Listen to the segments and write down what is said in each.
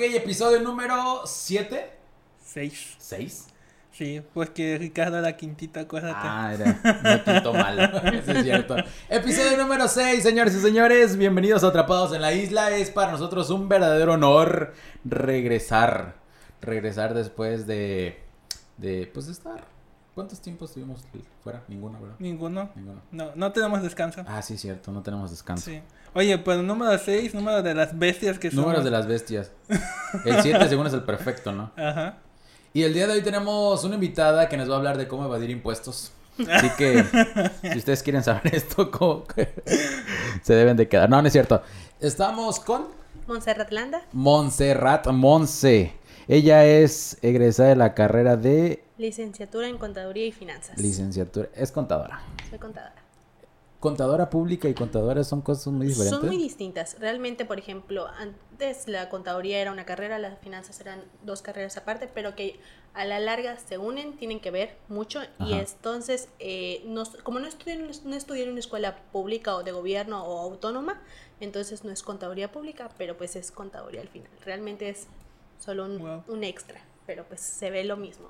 Ok, episodio número 7. Seis. ¿6? Sí, pues que Ricardo la quintita, acuérdate. Ah, era. No quinto malo. Eso es cierto. Episodio número 6, señores y señores. Bienvenidos a Atrapados en la Isla. Es para nosotros un verdadero honor regresar. Regresar después de. De. Pues de estar. ¿Cuántos tiempos estuvimos fuera? Ninguno, ¿verdad? Ninguno. Ninguno. No, no tenemos descanso. Ah, sí, cierto. No tenemos descanso. Sí. Oye, pero número 6, número de las bestias que son. Números de las bestias. El 7 según es el perfecto, ¿no? Ajá. Y el día de hoy tenemos una invitada que nos va a hablar de cómo evadir impuestos. Así que, si ustedes quieren saber esto, ¿cómo se deben de quedar? No, no es cierto. Estamos con Montserrat Landa, Montserrat Monse. Ella es egresada de la carrera de licenciatura en Contaduría y Finanzas. licenciatura. Es contadora. Soy contadora. Contadora pública y contadora son cosas muy diferentes. Son muy distintas. Realmente, por ejemplo, antes la contaduría era una carrera, las finanzas eran dos carreras aparte, pero que a la larga se unen, tienen que ver mucho. Y entonces, eh, no- como no estudié, en- no estudié en una escuela pública o de gobierno o autónoma, entonces no es contaduría pública, pero pues es contaduría al final. Realmente es solo un, Wow. un extra, pero pues se ve lo mismo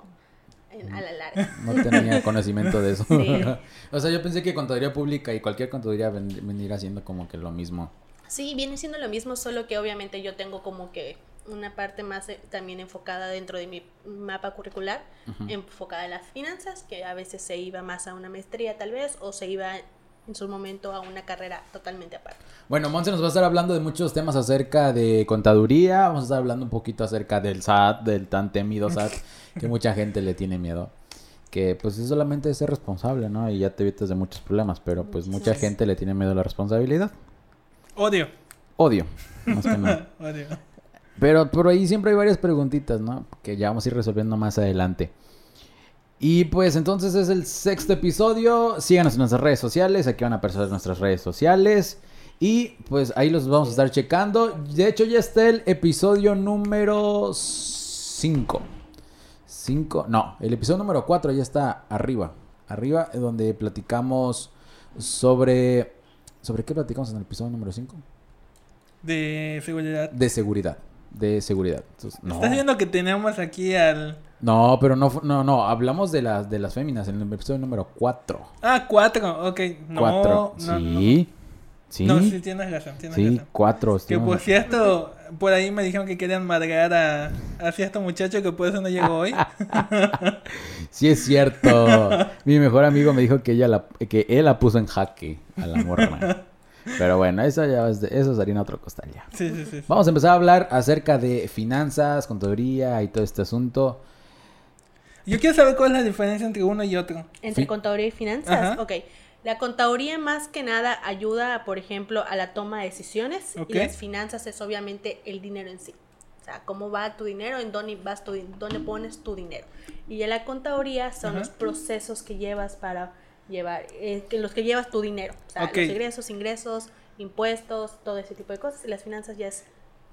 en- a la larga. No tenía conocimiento de eso. Sí. o sea, yo pensé que contaduría pública y cualquier contaduría ven- venir haciendo como que lo mismo. Sí, viene siendo lo mismo, solo que obviamente yo tengo como que una parte más eh, también enfocada dentro de mi mapa curricular, enfocada en las finanzas, que a veces se iba más a una maestría tal vez, o se iba en su momento a una carrera totalmente aparte. Bueno, Monse nos va a estar hablando de muchos temas acerca de contaduría. Vamos a estar hablando un poquito acerca del SAT, del tan temido SAT, que mucha gente le tiene miedo. Que pues es solamente ser responsable, ¿no? Y ya te evitas de muchos problemas, pero pues mucha gente le tiene miedo a la responsabilidad. Odio. Odio, más que nada. Odio. Pero por ahí siempre hay varias preguntitas, ¿no? Que ya vamos a ir resolviendo más adelante. Y pues entonces es el sexto episodio. Síganos en nuestras redes sociales. Aquí van a aparecer nuestras redes sociales. Y pues ahí los vamos a estar checando. De hecho ya está el episodio número 5. 5. No, el episodio número 4 ya está arriba. Arriba donde platicamos sobre... ¿Sobre qué platicamos en el episodio número 5? De seguridad. De seguridad. De seguridad. Entonces, no. ¿Estás viendo que tenemos aquí al. No, pero no, no, no, hablamos de las de las féminas en el episodio número 4. Ah, cuatro. Ok. No. 4. no, sí. Sí. No, no, sí, tienes razón. Tienes Sí, razón. 4. Que por cierto, por ahí me dijeron que querían madrear a, a cierto muchacho que por eso no llegó hoy. Sí es cierto. Mi mejor amigo me dijo que ella la, que él la puso en jaque a la morra. Pero bueno, eso ya es de, eso es harina otro costal ya. Sí, sí, sí. sí. Vamos a empezar a hablar acerca de finanzas, contaduría y todo este asunto. Yo quiero saber cuál es la diferencia entre uno y otro. Entre Sí. contaduría y finanzas, Ajá. ok. La contaduría más que nada ayuda, por ejemplo, a la toma de decisiones Ok. y las finanzas es obviamente el dinero en sí. O sea, cómo va tu dinero, en dónde vas tu, dónde pones tu dinero. Y ya la contaduría son Ajá. los procesos que llevas para llevar, eh, que los que llevas tu dinero. O sea, Ok. los ingresos, ingresos, impuestos, todo ese tipo de cosas. Y las finanzas ya es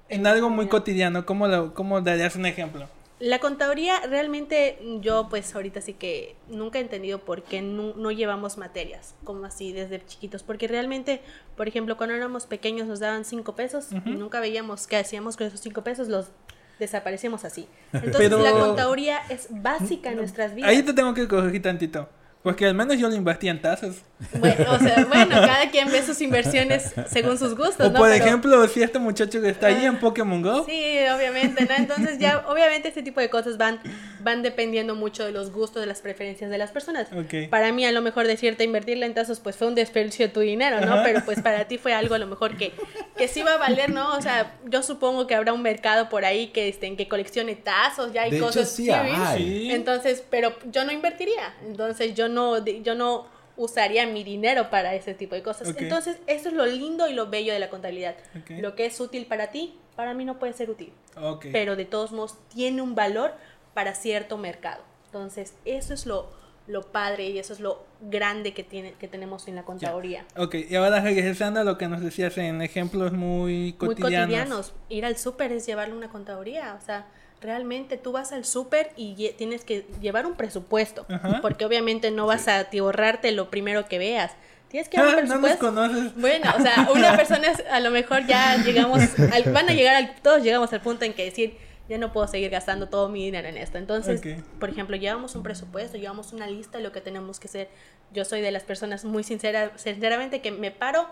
En algo muy cotidiano, ¿cómo, lo, cómo darías un ejemplo? La contaduría realmente yo pues ahorita sí que nunca he entendido por qué no, no llevamos materias como así desde chiquitos, porque realmente, por ejemplo, cuando éramos pequeños nos daban cinco pesos y nunca veíamos qué hacíamos con esos cinco pesos, los desaparecíamos así. Entonces Pero- la contaduría es básica en nuestras vidas. Ahí te tengo que corregir tantito. Porque al menos yo lo invertí en tazos. Bueno, o sea, bueno, cada quien ve sus inversiones según sus gustos, O ¿no? por Pero- ejemplo, si este muchacho que está ahí en Pokémon Go. Sí, obviamente, ¿no? Entonces ya, obviamente este tipo de cosas van, van dependiendo mucho de los gustos, de las preferencias de las personas. Para mí a lo mejor decirte invertirla en tazos pues fue un desperdicio de tu dinero, ¿no? Ajá. Pero pues para ti fue algo a lo mejor que, que sí va a valer, ¿no? O sea, yo supongo que habrá un mercado por ahí que, este, que coleccione tazos, ya hay De hecho, cosas sí hay. Sí. Entonces, pero yo no invertiría. Entonces, yo no, yo no usaría mi dinero para ese tipo de cosas. Entonces, eso es lo lindo y lo bello de la contabilidad. Lo que es útil para ti, para mí no puede ser útil. Pero de todos modos, tiene un valor para cierto mercado. Entonces, eso es lo, lo padre y eso es lo grande que, tiene, que tenemos en la contaduría. Ok, y ahora regresando a lo que nos decías en ejemplos muy Muy cotidianos. cotidianos. Ir al súper es llevarle una contaduría. O sea, realmente tú vas al súper y tienes que llevar un presupuesto, Ajá. porque obviamente no vas a ahorrarte lo primero que veas. Tienes que un Ah, no nos conoces. Bueno, o sea, una persona es- a lo mejor ya llegamos, al- van a llegar, al, todos llegamos al punto en que decir, ya no puedo seguir gastando todo mi dinero en esto. Entonces, por ejemplo, llevamos un presupuesto, llevamos una lista de lo que tenemos que hacer. Yo soy de las personas muy sincera, sinceramente que me paro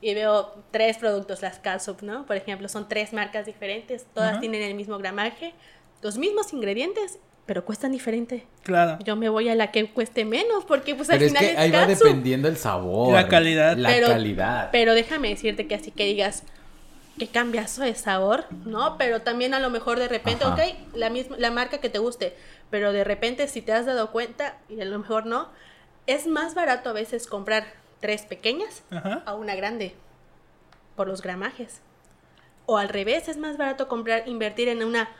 y veo tres productos, las Calsup, ¿no? Por ejemplo, son tres marcas diferentes, todas tienen el mismo gramaje, los mismos ingredientes, pero cuestan diferente. Claro. Yo me voy a la que cueste menos, porque pues al es final que es ahí va dependiendo el sabor. La calidad. La Pero- calidad. Pero déjame decirte que así que digas que cambiazo de sabor, ¿no? Pero también a lo mejor de repente, Ajá. ok, la misma, la marca que te guste, pero de repente si te has dado cuenta, y a lo mejor no, es más barato a veces comprar tres pequeñas Ajá. a una grande por los gramajes. O al revés, es más barato comprar, invertir en una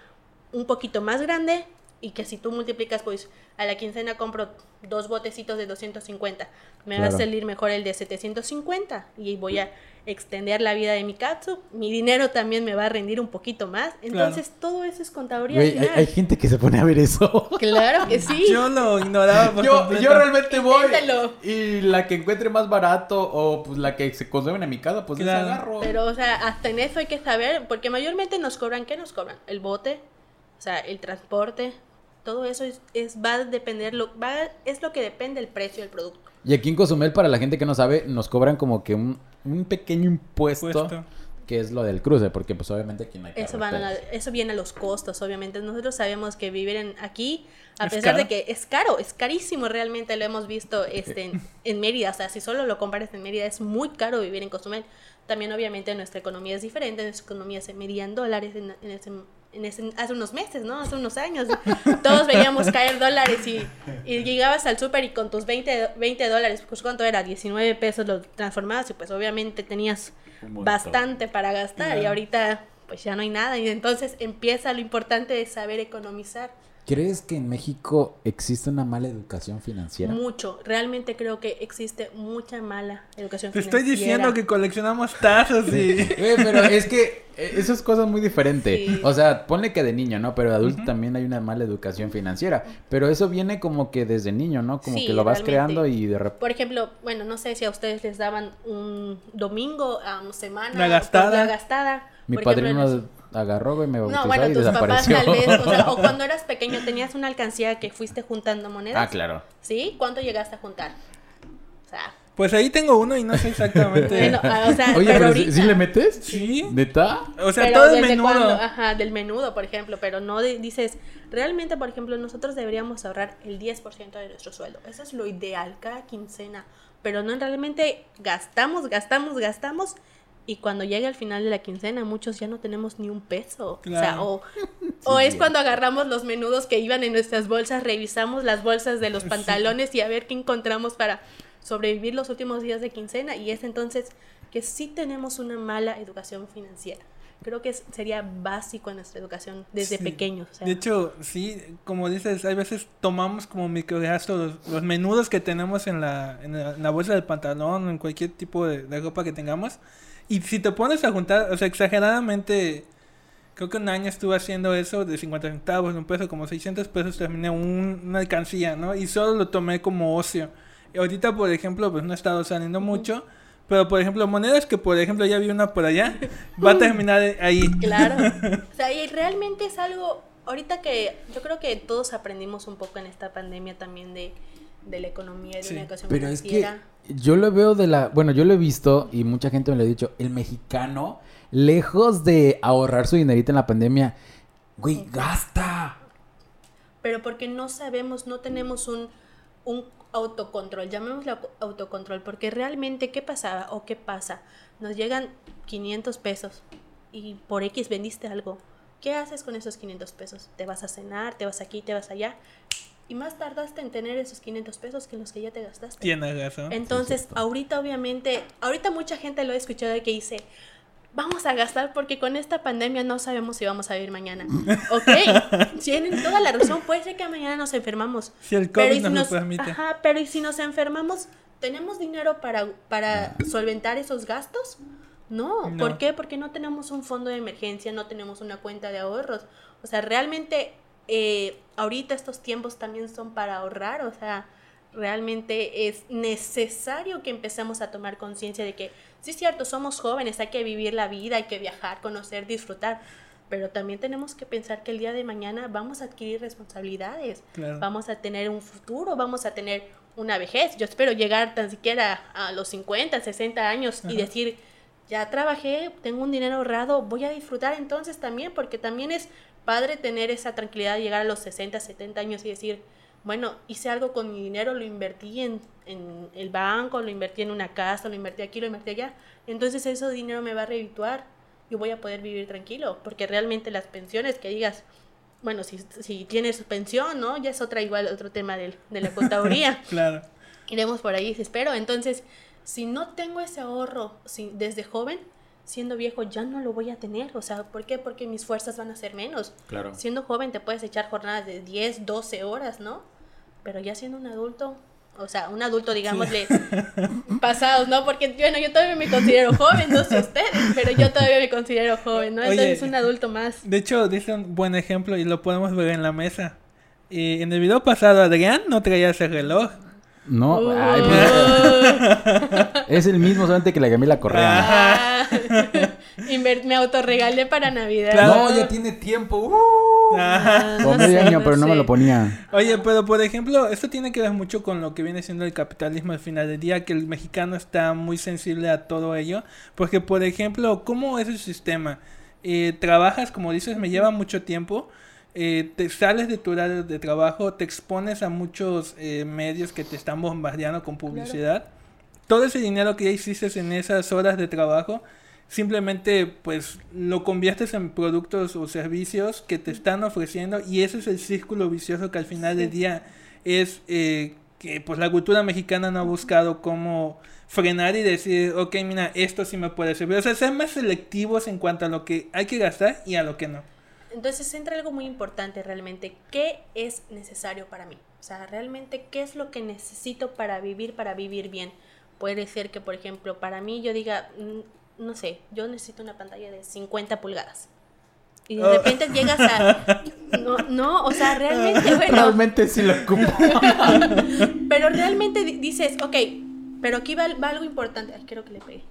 un poquito más grande y que si tú multiplicas, pues a la quincena compro dos botecitos de 250, me va a salir mejor el de 750 y voy a extender la vida de mi katsu, mi dinero también me va a rendir un poquito más, entonces todo eso es contaduría hay, gente que se pone a ver eso. Claro que sí. Yo lo ignoraba por Yo, realmente voy Inténtalo. y la que encuentre más barato o pues la que se consume en mi casa, pues Claro. agarro. Pero, o sea, hasta en eso hay que saber, porque mayormente nos cobran, ¿qué nos cobran? El bote, o sea, el transporte, todo eso es, es va a depender, lo, va, es lo que depende el precio del producto. Y aquí en Cozumel, para la gente que no sabe, nos cobran como que un, un pequeño impuesto, Puesto. que es lo del cruce, porque pues obviamente aquí no hay Eso, van a- pero- eso viene a los costos, obviamente. Nosotros sabemos que vivir en, aquí, a Es pesar de que es caro, es carísimo realmente, lo hemos visto este, en, en Mérida. O sea, si solo lo comparas en Mérida, es muy caro vivir en Cozumel. También, obviamente, nuestra economía es diferente, nuestra economía se medía en dólares en, en ese, en ese- hace unos meses, ¿no? Hace unos años. Todos veíamos caer dólares y, y llegabas al súper y con tus 20, 20 dólares, pues ¿cuánto era? 19 pesos lo transformabas y pues obviamente tenías bastante para gastar y ahorita pues ya no hay nada y entonces empieza lo importante de saber economizar ¿Crees que en México existe una mala educación financiera? mucho. Realmente creo que existe mucha mala educación Te estoy financiera. diciendo que coleccionamos tazos y... Güey, pero es que eh, eso es cosa muy diferente. Sí. O sea, ponle que de niño, ¿no? Pero de adulto también hay una mala educación financiera. Pero eso viene como que desde niño, ¿no? Como Sí, que lo vas realmente. creando y de repente... Por ejemplo, bueno, no sé si a ustedes les daban un domingo, a una semana, La gastada. la gastada. Mi Por ejemplo, padrino los- agarró, güey, me bautizó No, bueno, y tus papás desapareció. tal vez, o, sea, o cuando eras pequeño tenías una alcancía que fuiste juntando monedas. ah, claro. ¿Sí? ¿Cuánto llegaste a juntar? O sea, Pues ahí tengo uno y no sé exactamente. bueno, ah, o sea, Oye, pero pero. ¿sí le metes? Sí. ¿Neta? O sea, pero todo es ¿desde menudo. cuándo? Ajá, del menudo, por ejemplo, pero no de- dices, realmente, por ejemplo, nosotros deberíamos ahorrar el 10% de nuestro sueldo. Eso es lo ideal, cada quincena. Pero no realmente gastamos, gastamos, gastamos. Y cuando llega el final de la quincena, muchos ya no tenemos ni un peso. O sea, Claro. o, o es cuando agarramos los menudos que iban en nuestras bolsas, revisamos las bolsas de los pantalones y a ver qué encontramos para sobrevivir los últimos días de quincena. Y es entonces que sí tenemos una mala educación financiera. Creo que sería básico en nuestra educación desde Sí. pequeños. o sea, De hecho, sí, como dices, hay veces tomamos como microgastos los, los menudos que tenemos en la, en la, en la bolsa del pantalón o en cualquier tipo de, de ropa que tengamos. Y si te pones a juntar, o sea, exageradamente, creo que un año estuve haciendo eso de 50 centavos, un peso, como 600 pesos, terminé un- una alcancía, ¿no? Y solo lo tomé como ocio. Y ahorita, por ejemplo, pues no he estado saliendo mucho. Pero, por ejemplo, monedas que, por ejemplo, ya vi una por allá, va a terminar ahí. Claro. O sea, y realmente es algo, ahorita que yo creo que todos aprendimos un poco en esta pandemia también de, de la economía y de Sí. la educación Pero es que financiera. yo lo veo de la... Bueno, yo lo he visto y mucha gente me lo ha dicho. El mexicano, lejos de ahorrar su dinerito en la pandemia, güey, gasta. Pero porque no sabemos, no tenemos un, un autocontrol, llamémoslo au- autocontrol, porque realmente, ¿qué pasaba o qué pasa? Nos llegan 500 pesos y por X vendiste algo. ¿Qué haces con esos 500 pesos? ¿Te vas a cenar? ¿Te vas aquí? ¿Te vas allá? Y más tardaste en tener esos 500 pesos que los que ya te gastaste. Tienes razón. Entonces, ahorita obviamente, ahorita mucha gente lo ha escuchado que dice, vamos a gastar porque con esta pandemia no sabemos si vamos a vivir mañana. Ok, tienen toda la razón, puede ser que mañana nos enfermamos. Si el Pero COVID y si nos, nos, lo permite. ajá, pero ¿y si nos enfermamos, tenemos dinero para, para solventar esos gastos? No, No. ¿por qué? Porque no tenemos un fondo de emergencia, no tenemos una cuenta de ahorros. O sea, realmente eh, ahorita estos tiempos también son para ahorrar, o sea, realmente es necesario que empecemos a tomar conciencia de que, sí es cierto, somos jóvenes, hay que vivir la vida, hay que viajar, conocer, disfrutar, pero también tenemos que pensar que el día de mañana vamos a adquirir responsabilidades, vamos a tener un futuro, vamos a tener una vejez. Yo espero llegar tan siquiera a los 50, 60 años y decir, ya trabajé, tengo un dinero ahorrado, voy a disfrutar entonces también, porque también es padre tener esa tranquilidad de llegar a los 60, 70 años y decir, bueno, hice algo con mi dinero, lo invertí en, en el banco, lo invertí en una casa, lo invertí aquí, lo invertí allá. Entonces ese dinero me va a revituar. Yo voy a poder vivir tranquilo, porque realmente las pensiones que digas, bueno, si, si tienes pensión, ¿no? Ya es otra igual, otro tema de, de la contaduría. claro. Iremos por ahí, espero. Entonces, si no tengo ese ahorro si, desde joven, siendo viejo ya no lo voy a tener. O sea, ¿por qué? Porque mis fuerzas van a ser menos. Claro. Siendo joven te puedes echar jornadas de 10, 12 horas, ¿no? Pero ya siendo un adulto, o sea, un adulto, digámosle, pasados, ¿no? Porque, bueno, yo todavía me considero joven, no sé ustedes, pero yo todavía me considero joven, ¿no? Entonces es un adulto más. De hecho, dice un buen ejemplo y lo podemos ver en la mesa. Y en el video pasado, Adrián no traía ese reloj. No, ay, pues, es el mismo solamente que la Camila Correa. Ah, me autorregalé para Navidad. No, ya tiene tiempo. Uh, ah, medio año, pero no me lo ponía. Oye, pero por ejemplo, esto tiene que ver mucho con lo que viene siendo el capitalismo al final del día, que el mexicano está muy sensible a todo ello. Porque, por ejemplo, ¿cómo es el sistema? Eh, trabajas, como dices, me lleva mucho tiempo eh, te sales de tu horario de trabajo, te expones a muchos eh, medios que te están bombardeando con publicidad. Todo ese dinero que ya hiciste en esas horas de trabajo, simplemente pues lo conviertes en productos o servicios que te están ofreciendo y ese es el círculo vicioso que al final del día es eh, que pues la cultura mexicana no ha buscado cómo frenar y decir, ok, mira, esto sí me puede servir. O sea, ser más selectivos en cuanto a lo que hay que gastar y a lo que no. Entonces entra algo muy importante realmente, ¿qué es necesario para mí? O sea, realmente, ¿qué es lo que necesito para vivir, para vivir bien? Puede ser que, por ejemplo, para mí yo diga, mm, no sé, yo necesito una pantalla de 50 pulgadas. Y de oh. repente llegas a... No, no, o sea, realmente, bueno... Realmente sí lo ocupo. pero realmente dices, ok, pero aquí va, va algo importante. Ay, quiero que le pegue.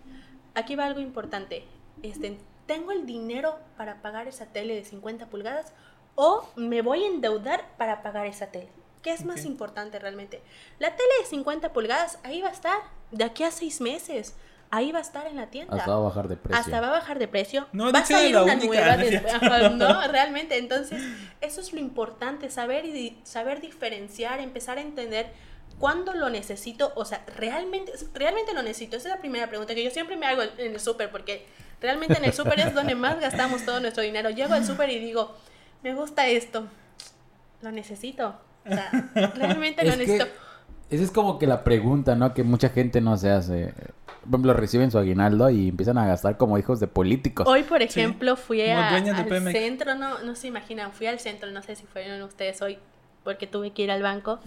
Aquí va algo importante. Este, ¿tengo el dinero para pagar esa tele de 50 pulgadas o me voy a endeudar para pagar esa tele? ¿Qué es más importante realmente? La tele de 50 pulgadas, ahí va a estar de aquí a seis meses. Ahí va a estar en la tienda. Hasta va a bajar de precio. Hasta va a bajar de precio. No, va a salir una nueva después. No, realmente. Entonces, eso es lo importante, saber y saber diferenciar, empezar a entender cuándo lo necesito. O sea, realmente, realmente lo necesito. Esa es la primera pregunta que yo siempre me hago en el súper, porque Realmente en el súper es donde más gastamos todo nuestro dinero. Llego al súper y digo, me gusta esto, lo necesito. O sea, realmente lo necesito. esa es como que la pregunta, ¿no? Que mucha gente no se hace. Por ejemplo, reciben su aguinaldo y empiezan a gastar como hijos de políticos. Hoy, por ejemplo, fui al centro, no, no se imaginan, fui al centro, no sé si fueron ustedes hoy, porque tuve que ir al banco.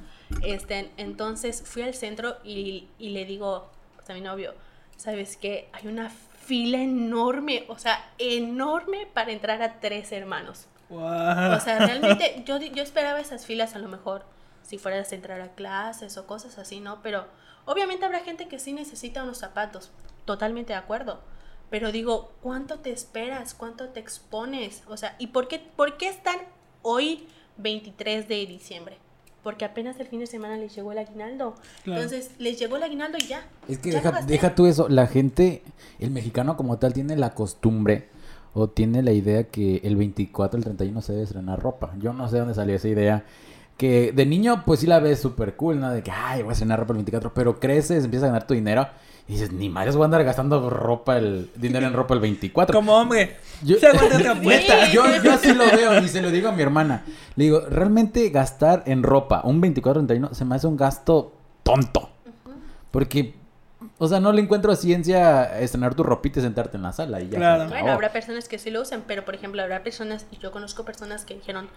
Este, entonces fui al centro y, y le digo pues, a mi novio, ¿sabes qué? Hay una fila enorme, o sea, enorme para entrar a tres hermanos. O sea, realmente yo, yo esperaba esas filas a lo mejor si fueras a entrar a clases o cosas así, ¿no? Pero obviamente habrá gente que sí necesita unos zapatos, totalmente de acuerdo. Pero digo, ¿cuánto te esperas? ¿Cuánto te expones? O sea, ¿y por qué, por qué están hoy 23 de diciembre? porque apenas el fin de semana les llegó el aguinaldo. Entonces, les llegó el aguinaldo y ya. Es que deja, deja tú eso, la gente, el mexicano como tal tiene la costumbre o tiene la idea que el 24, el 31 se debe estrenar ropa. Yo no sé dónde salió esa idea. Que de niño, pues sí la ves súper cool, ¿no? De que, ay, voy a estrenar ropa el 24, pero creces, empiezas a ganar tu dinero y dices, ni madres voy a andar gastando ropa, el dinero en ropa el 24. Como hombre. Yo, yo, yo así lo veo y se lo digo a mi hermana. Le digo, realmente gastar en ropa un 24-31 se me hace un gasto tonto. Porque, o sea, no le encuentro ciencia estrenar tu ropita y sentarte en la sala y ya. Claro. Bueno, habrá personas que sí lo usan, pero por ejemplo, habrá personas, y yo conozco personas que dijeron,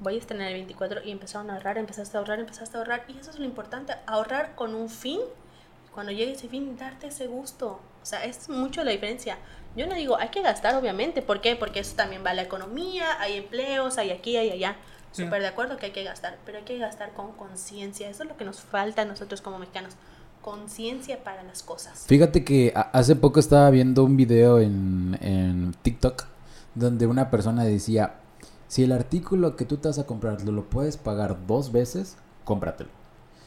voy a estrenar el 24 y empezaron a ahorrar, empezaste a ahorrar, empezaste a ahorrar. Y eso es lo importante, ahorrar con un fin cuando llegue ese fin, darte ese gusto. O sea, es mucho la diferencia. Yo no digo, hay que gastar, obviamente. ¿Por qué? Porque eso también va a la economía, hay empleos, hay aquí, hay allá. Sí. Súper de acuerdo que hay que gastar, pero hay que gastar con conciencia. Eso es lo que nos falta a nosotros como mexicanos. Conciencia para las cosas. Fíjate que hace poco estaba viendo un video en, en TikTok donde una persona decía, si el artículo que tú te vas a comprar lo, lo puedes pagar dos veces, cómpratelo.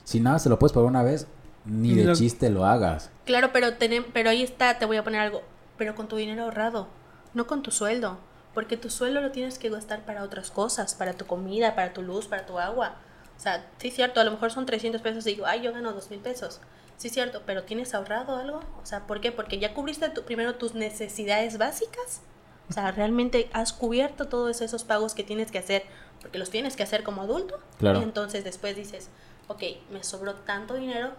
Si nada, se lo puedes pagar una vez, ni de chiste lo hagas. Claro, pero, tenem- pero ahí está, te voy a poner algo, pero con tu dinero ahorrado, no con tu sueldo, porque tu sueldo lo tienes que gastar para otras cosas, para tu comida, para tu luz, para tu agua. O sea, sí es cierto, a lo mejor son 300 pesos y digo, ay, yo gano 2 mil pesos. Sí cierto, pero ¿tienes ahorrado algo? O sea, ¿por qué? Porque ya cubriste tu- primero tus necesidades básicas. O sea, realmente has cubierto todos esos pagos que tienes que hacer, porque los tienes que hacer como adulto. Claro. Y entonces después dices, ok, me sobró tanto dinero,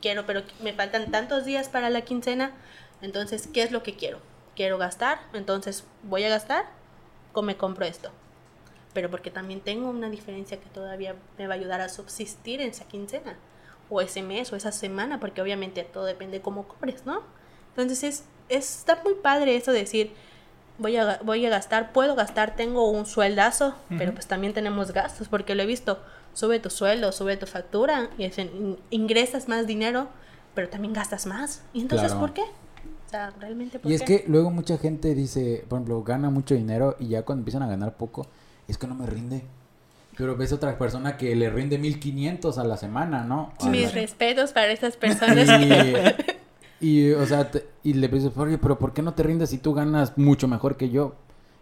quiero, pero me faltan tantos días para la quincena, entonces, ¿qué es lo que quiero? Quiero gastar, entonces voy a gastar, o me compro esto. Pero porque también tengo una diferencia que todavía me va a ayudar a subsistir en esa quincena, o ese mes, o esa semana, porque obviamente todo depende cómo cobres, ¿no? Entonces, es, es- está muy padre eso de decir, voy a, voy a gastar, puedo gastar, tengo un sueldazo, pero Ujú. pues también tenemos gastos, porque lo he visto, sube tu sueldo, sube tu factura, y es en- in- ingresas más dinero, pero también gastas más. ¿Y entonces Claro. por qué? O sea, realmente por Y es qué? que luego mucha gente dice, por ejemplo, gana mucho dinero y ya cuando empiezan a ganar poco, es que no me rinde. Pero ves otra persona que le rinde 1500 a la semana, ¿no? A Mis la- respetos para estas personas. que- Y, o sea, te- y le dices, oye, pero ¿por qué no te rindes si tú ganas mucho mejor que yo?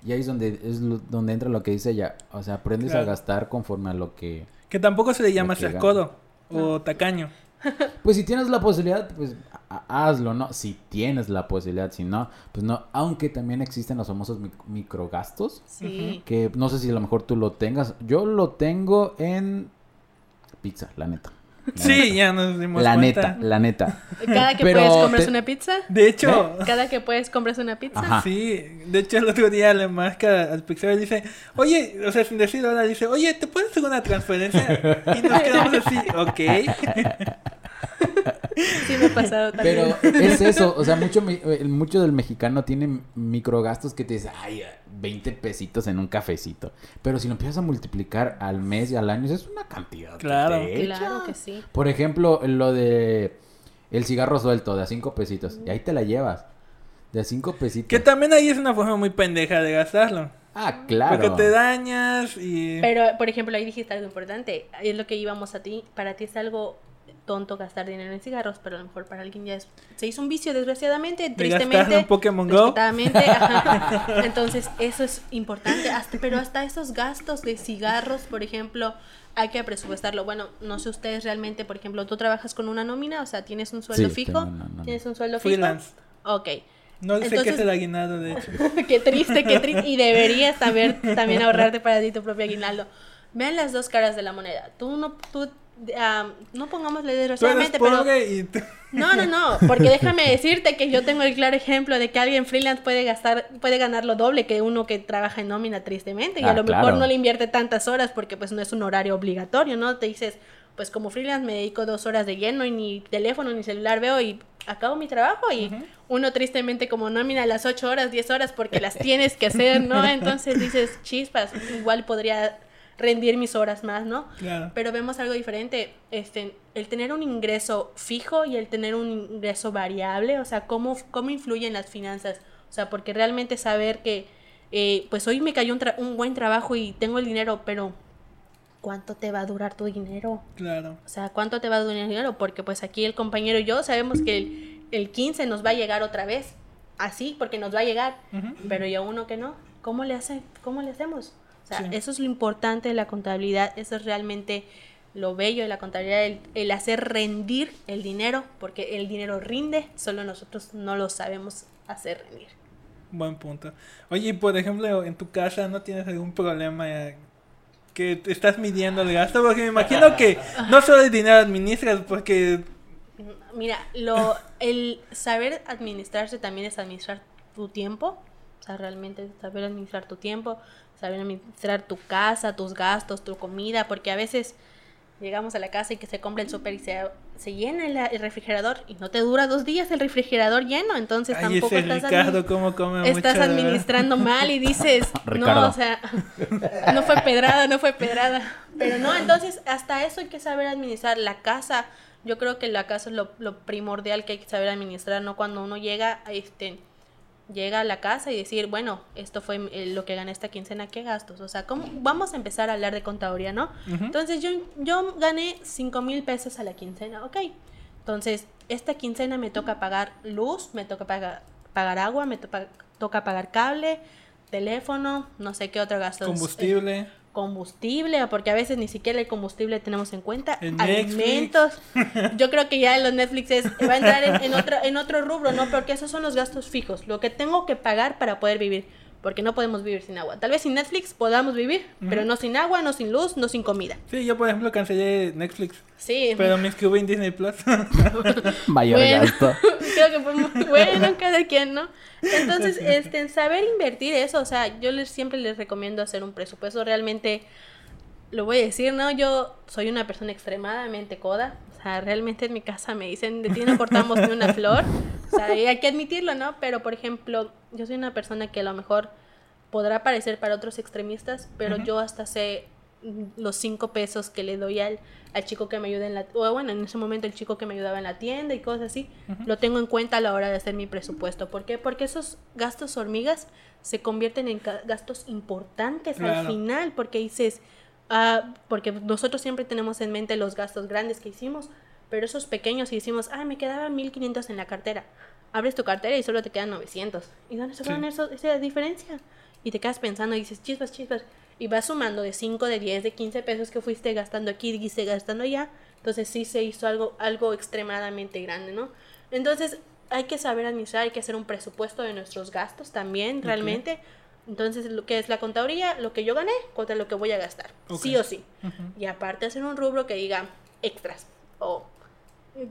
Y ahí es donde, es lo- donde entra lo que dice ella. O sea, aprendes a gastar conforme a lo que... Que tampoco se le llama que ser gana. codo o tacaño. Pues si tienes la posibilidad, pues ha- hazlo, ¿no? Si tienes la posibilidad, si no, pues no. Aunque también existen los famosos mic- microgastos, sí. que no sé si a lo mejor tú lo tengas. Yo lo tengo en pizza, la neta. La Sí, ya nos dimos La cuenta. neta, la neta. Cada que Pero puedes compras te- una pizza. De hecho, Cada que puedes compras una pizza. Ajá. sí, de hecho el otro día le marca al Pixar y dice, oye, o sea, sin decirlo ahora, dice, oye, ¿te puedes hacer una transferencia? Y nos quedamos así, ok. Sí me ha pasado también. Pero es eso, o sea, mucho, mi- eh, mucho del mexicano tiene microgastos que te dice, ay, 20 pesitos en un cafecito. Pero si lo empiezas a multiplicar al mes y al año, es una cantidad. que Claro. te echa. Claro que sí. Por ejemplo, lo de el cigarro suelto de a 5 pesitos. Y ahí te la llevas. De a 5 pesitos. Que también ahí es una forma muy pendeja de gastarlo. Ah, claro. Porque te dañas y... Pero, por ejemplo, ahí dijiste algo importante. Es lo que íbamos a ti. Para ti es algo tonto gastar dinero en cigarros, pero a lo mejor para alguien ya es, se hizo un vicio, desgraciadamente, de tristemente. en Pokémon Go. Ajá. Entonces, eso es importante. Hasta, pero hasta esos gastos de cigarros, por ejemplo, hay que presupuestarlo. Bueno, no sé ustedes realmente, por ejemplo, tú trabajas con una nómina, o sea, tienes un sueldo Sí, fijo. tengo una nómina. ¿Tienes un sueldo Freelance. fijo? Ok. No sé qué Entonces- es el aguinaldo, de hecho. qué triste, qué triste. Y deberías saber también ahorrarte para ti tu propio aguinaldo. Vean las dos caras de la moneda. Tú no, tú, ah, no pongámosle desgraciadamente, pero pobre y tú... no, no, no, porque déjame decirte que yo tengo el claro ejemplo de que alguien freelance puede gastar, puede ganar lo doble que uno que trabaja en nómina tristemente y a Ah, lo mejor no le invierte tantas horas porque pues no es un horario obligatorio, ¿no? Te dices, pues como freelance me dedico dos horas de lleno y ni teléfono ni celular veo y acabo mi trabajo y uno tristemente como nómina las ocho horas, diez horas porque las tienes que hacer, ¿no? Entonces dices, chispas, igual podría rendir mis horas más, ¿no? Claro. Pero vemos algo diferente, este, el tener un ingreso fijo y el tener un ingreso variable, o sea, cómo, cómo influye en las finanzas, o sea, porque realmente saber que, eh, pues hoy me cayó un, tra- un buen trabajo y tengo el dinero, pero ¿cuánto te va a durar tu dinero? Claro. O sea, ¿cuánto te va a durar el dinero? Porque pues aquí el compañero y yo sabemos que el, el 15 nos va a llegar otra vez, así, porque nos va a llegar, pero ya uno que no, ¿cómo le, hace, cómo le hacemos? O sea, Sí. eso es lo importante de la contabilidad, eso es realmente lo bello de la contabilidad, el, el hacer rendir el dinero, porque el dinero rinde, solo nosotros no lo sabemos hacer rendir. Buen punto. Oye, y por ejemplo, en tu casa no tienes algún problema que te estás midiendo el gasto, porque me imagino que no solo el dinero administras, porque Mira, lo, el saber administrarse también es administrar tu tiempo, o sea, realmente saber administrar tu tiempo, saber administrar tu casa, tus gastos, tu comida, porque a veces llegamos a la casa y que se compra el súper y se, se llena el, el refrigerador y no te dura dos días el refrigerador lleno, entonces Ay, tampoco ese estás, Ricardo, admi- cómo come estás administrando mal y dices, Ricardo. no, o sea, no fue pedrada, no fue pedrada. Pero no, entonces hasta eso hay que saber administrar la casa. Yo creo que la casa es lo, lo primordial que hay que saber administrar, ¿no? Cuando uno llega a este llega a la casa y decir, bueno, esto fue eh, lo que gané esta quincena, ¿qué gastos? O sea, ¿cómo? vamos a empezar a hablar de contaduría, ¿no? Entonces yo, yo gané 5 mil pesos a la quincena, ok. Entonces, esta quincena me toca pagar luz, me toca pagar, pagar agua, me toca, toca pagar cable, teléfono, no sé qué otro gasto. Combustible. Combustible, porque a veces ni siquiera el combustible tenemos en cuenta. Netflix. Alimentos. Yo creo que ya los Netflix es- va a entrar en, en otro, en otro rubro, ¿no? Porque esos son los gastos fijos, lo que tengo que pagar para poder vivir. Porque no podemos vivir sin agua. Tal vez sin Netflix podamos vivir, pero no sin agua, no sin luz, no sin comida. Sí, yo por ejemplo cancelé Netflix, Sí, pero me inscribí en Disney Plus. Mayor Bueno. gasto. creo que fue muy bueno cada quien, ¿no? Entonces, este, en saber invertir eso, o sea, yo les, siempre les recomiendo hacer un presupuesto. Realmente, lo voy a decir, ¿no? Yo soy una persona extremadamente coda. Sea, realmente en mi casa me dicen, de ti no cortamos ni una flor. O sea, y hay que admitirlo, ¿no? Pero, por ejemplo, yo soy una persona que a lo mejor podrá parecer para otros extremistas, pero yo hasta sé los cinco pesos que le doy al, al chico que me ayuda en la o bueno en ese momento el chico que me ayudaba en la tienda y cosas así lo tengo en cuenta a la hora de hacer mi presupuesto ¿por qué? porque esos gastos hormigas se convierten en gastos importantes al final porque dices ah, porque nosotros siempre tenemos en mente los gastos grandes que hicimos pero esos pequeños y decimos ah me quedaban 1500 en la cartera abres tu cartera y solo te quedan 900 y dónde se fueron esa diferencia y te quedas pensando y dices chispas, chispas, y vas sumando de 5, de 10, de 15 pesos que fuiste gastando aquí y fuiste gastando allá, entonces sí se hizo algo, algo extremadamente grande, ¿no? Entonces hay que saber administrar, hay que hacer un presupuesto de nuestros gastos también, realmente. Entonces, lo que es la contaduría, lo que yo gané contra lo que voy a gastar, sí o sí. Y aparte hacer un rubro que diga extras o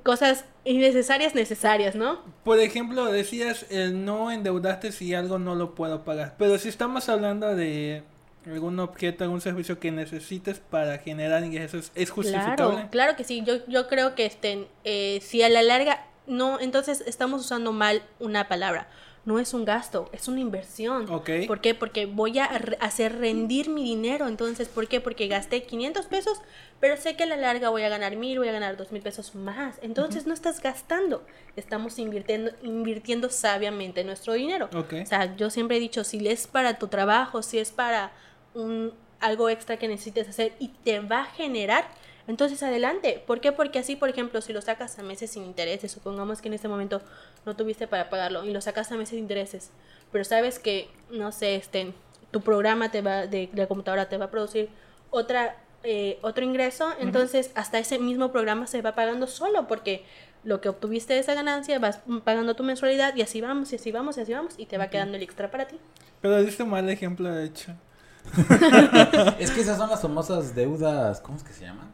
cosas innecesarias, necesarias, ¿no? Por ejemplo, decías el no endeudaste si algo no lo puedo pagar. Pero si estamos hablando de algún objeto, algún servicio que necesites para generar ingresos, ¿es justificable? Claro, claro que sí. Yo, yo creo que estén, eh, si a la larga, no, entonces estamos usando mal una palabra. No es un gasto, es una inversión. Ok. ¿Por qué? Porque voy a hacer rendir mi dinero. Entonces, ¿por qué? Porque gasté 500 pesos, pero sé que a la larga voy a ganar mil, voy a ganar dos mil pesos más. Entonces, no estás gastando, estamos invirtiendo, invirtiendo sabiamente nuestro dinero. Ok. O sea, yo siempre he dicho, si es para tu trabajo, si es para un, algo extra que necesites hacer y te va a generar, entonces adelante. ¿Por qué? Porque así, por ejemplo, si lo sacas a meses sin intereses, supongamos que en este momento no tuviste para pagarlo y lo sacas a meses sin intereses, pero sabes que, no sé, este, tu programa te va, de, de la computadora te va a producir otra, eh, otro ingreso, entonces hasta ese mismo programa se va pagando solo porque lo que obtuviste de esa ganancia vas pagando tu mensualidad y así vamos, y así vamos, y así vamos, y te va quedando el extra para ti. Pero diste un mal ejemplo, de hecho. Es que esas son las famosas deudas, ¿cómo es que se llaman?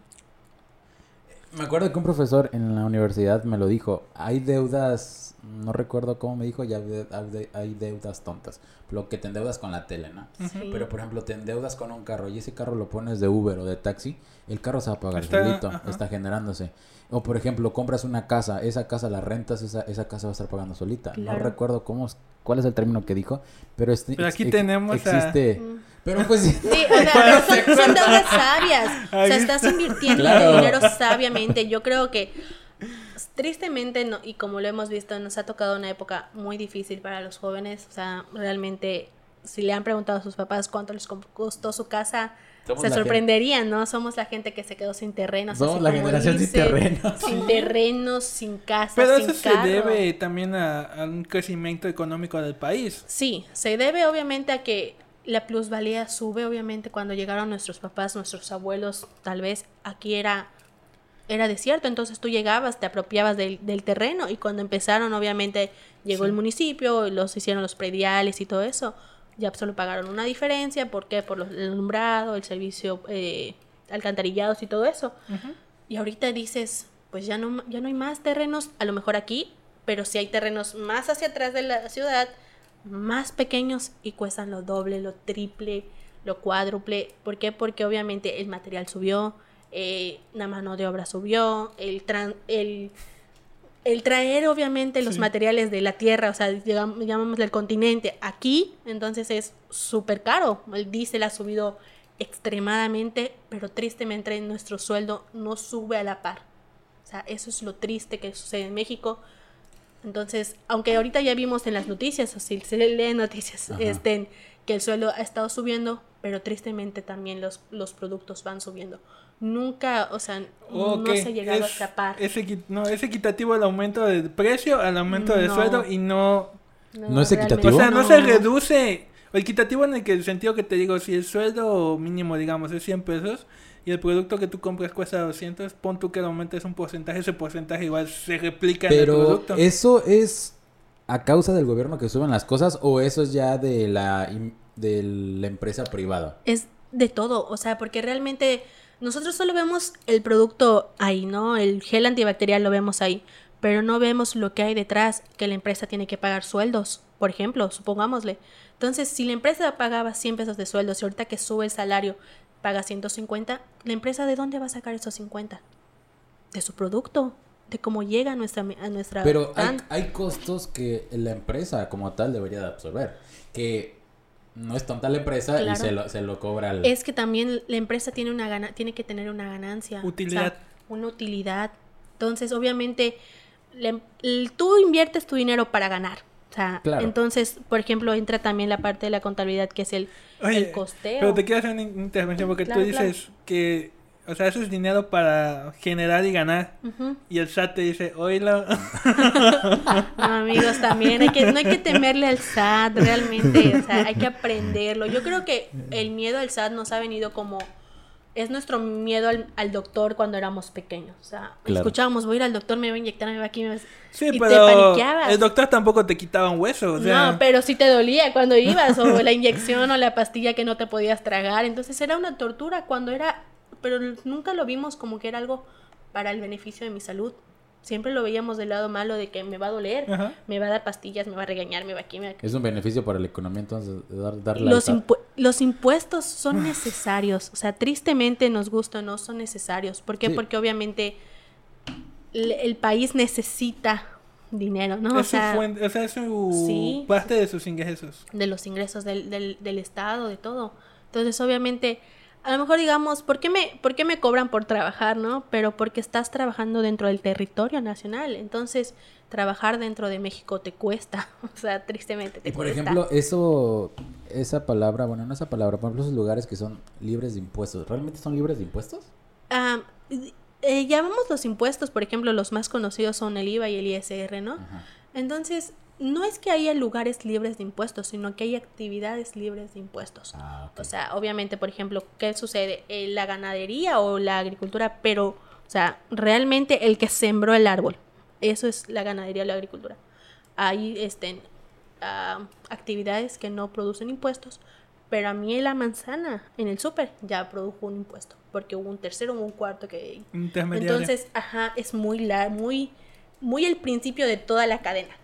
Me acuerdo que un profesor en la universidad me lo dijo, hay deudas, no recuerdo cómo me dijo, ya hay, deudas tontas, lo que te endeudas con la tele, ¿no? Sí. Pero por ejemplo, te endeudas con un carro y ese carro lo pones de Uber o de taxi, el carro se va a pagar Está- solito, ajá. está generándose. O por ejemplo, compras una casa, esa casa la rentas, esa, esa casa va a estar pagando solita. No recuerdo cómo, cuál es el término que dijo, pero, este, Pero aquí ex- tenemos existe. Pero pues sí. Sí, o sea, pero son, son deudas sabias. O sea, estás está. invirtiendo Claro. tu dinero sabiamente. Yo creo que tristemente, no, y como lo hemos visto, nos ha tocado una época muy difícil para los jóvenes. O sea, realmente, si le han preguntado a sus papás cuánto les costó su casa, Somos se sorprenderían, ¿no? Somos la gente que se quedó sin terrenos. Somos así la como generación sin terrenos. Sin terrenos, sin casas, Pero sin eso se debe también a, a un crecimiento económico del país. Sí, se debe obviamente a que la plusvalía sube, obviamente cuando llegaron nuestros papás, nuestros abuelos, tal vez aquí era era desierto, entonces tú llegabas, te apropiabas del, del terreno y cuando empezaron, obviamente, llegó el municipio, los hicieron los prediales y todo eso, ya solo pagaron una diferencia, ¿por qué? Por los- el alumbrado, el servicio, eh, alcantarillados y todo eso. Y ahorita dices, pues ya no, ya no hay más terrenos, a lo mejor aquí, pero sí hay terrenos más hacia atrás de la ciudad, más pequeños y cuestan lo doble, lo triple, lo cuádruple. ¿Por qué? Porque obviamente el material subió, eh, la mano de obra subió, el, tran- el, el traer obviamente los Sí. materiales de la tierra, o sea, llamémosle el continente, aquí, entonces es súper caro. El diésel ha subido extremadamente, pero tristemente nuestro sueldo no sube a la par. O sea, eso es lo triste que sucede en México. Entonces, aunque ahorita ya vimos en las noticias, o si se leen noticias, Ajá. estén, que el sueldo ha estado subiendo, pero tristemente también los, los productos van subiendo. Nunca, o sea, no se ha llegado es- a tapar. Es, no, es equitativo el aumento de precio al aumento de No. sueldo y no... ¿No es equitativo? O sea, no, se reduce. O equitativo en el, que, el sentido que te digo, si el sueldo mínimo, digamos, es 100 pesos y el producto que tú compras cuesta 200, pon tú que el aumento es un porcentaje, ese porcentaje igual se replica en el Pero producto. eso es a causa del gobierno que suben las cosas o eso es ya de la de la empresa privada. Es de todo, o sea, porque realmente nosotros solo vemos el producto ahí, ¿no? El gel antibacterial lo vemos ahí, pero no vemos lo que hay detrás, que la empresa tiene que pagar sueldos, por ejemplo, supongámosle. Entonces, si la empresa pagaba 100 pesos de sueldos y ahorita que sube el salario paga 150, ¿la empresa de dónde va a sacar esos 50? De su producto, de cómo llega a nuestra... A nuestra Pero hay, costos que la empresa como tal debería de absorber. Que no es tonta la empresa y se lo, se lo cobra al... es que también la empresa tiene una gana, tiene que tener una ganancia, o sea, Utilidad. una utilidad. Entonces, obviamente, le- el- tú inviertes tu dinero para ganar. O sea, Claro. entonces, por ejemplo, entra también la parte de la contabilidad que es el, Oye, el costeo. Pero te quiero hacer una in- intervención porque Claro, tú dices que, o sea, haces dinero para generar y ganar. Y el SAT te dice, oílo. No, amigos, también hay que, no hay que temerle al SAT, realmente, o sea, hay que aprenderlo. Yo creo que el miedo al SAT nos ha venido como, es nuestro miedo al, al doctor cuando éramos pequeños. O sea, Claro. escuchábamos, voy a ir al doctor, me va a inyectar, me va aquí, me va a... Sí, y te pero paniqueabas. el doctor tampoco te quitaba un hueso. O sea, No, pero sí te dolía cuando ibas, o la inyección o la pastilla que no te podías tragar. Entonces era una tortura cuando era, pero nunca lo vimos como que era algo para el beneficio de mi salud. Siempre lo veíamos del lado malo de que me va a doler, Ajá. me va a dar pastillas, me va a regañar, me va aquí, me va aquí. Es un beneficio para la economía entonces dar, darle Los, al SAT. impu- los impuestos son necesarios, o sea, tristemente nos gusta o no, son necesarios. ¿Por qué? Sí. Porque obviamente el, el país necesita dinero, ¿no? O es sea, su fuente, o sea, es su sí. parte de sus ingresos. de los ingresos del, del, del Estado, de todo. Entonces, obviamente, a lo mejor digamos, ¿por qué, me, ¿por qué me cobran por trabajar, no? Pero porque estás trabajando dentro del territorio nacional. Entonces, trabajar dentro de México te cuesta. O sea, tristemente te Y por cuesta. ejemplo, eso, esa palabra, bueno, no esa palabra, por ejemplo, esos lugares que son libres de impuestos, ¿realmente son libres de impuestos? Ah, eh, llamamos los impuestos, por ejemplo, los más conocidos son el IVA y el ISR, ¿no? Ajá. Entonces, no es que haya lugares libres de impuestos, sino que hay actividades libres de impuestos. Ah. O sea, obviamente, por ejemplo, ¿qué sucede? Eh, la ganadería o la agricultura, pero, o sea, realmente el que sembró el árbol, eso es la ganadería o la agricultura. Hay este, ah, actividades que no producen impuestos, pero a mí la manzana en el súper ya produjo un impuesto, porque hubo un tercero o un cuarto que... Entonces, ajá, es muy, la, muy, muy el principio de toda la cadena.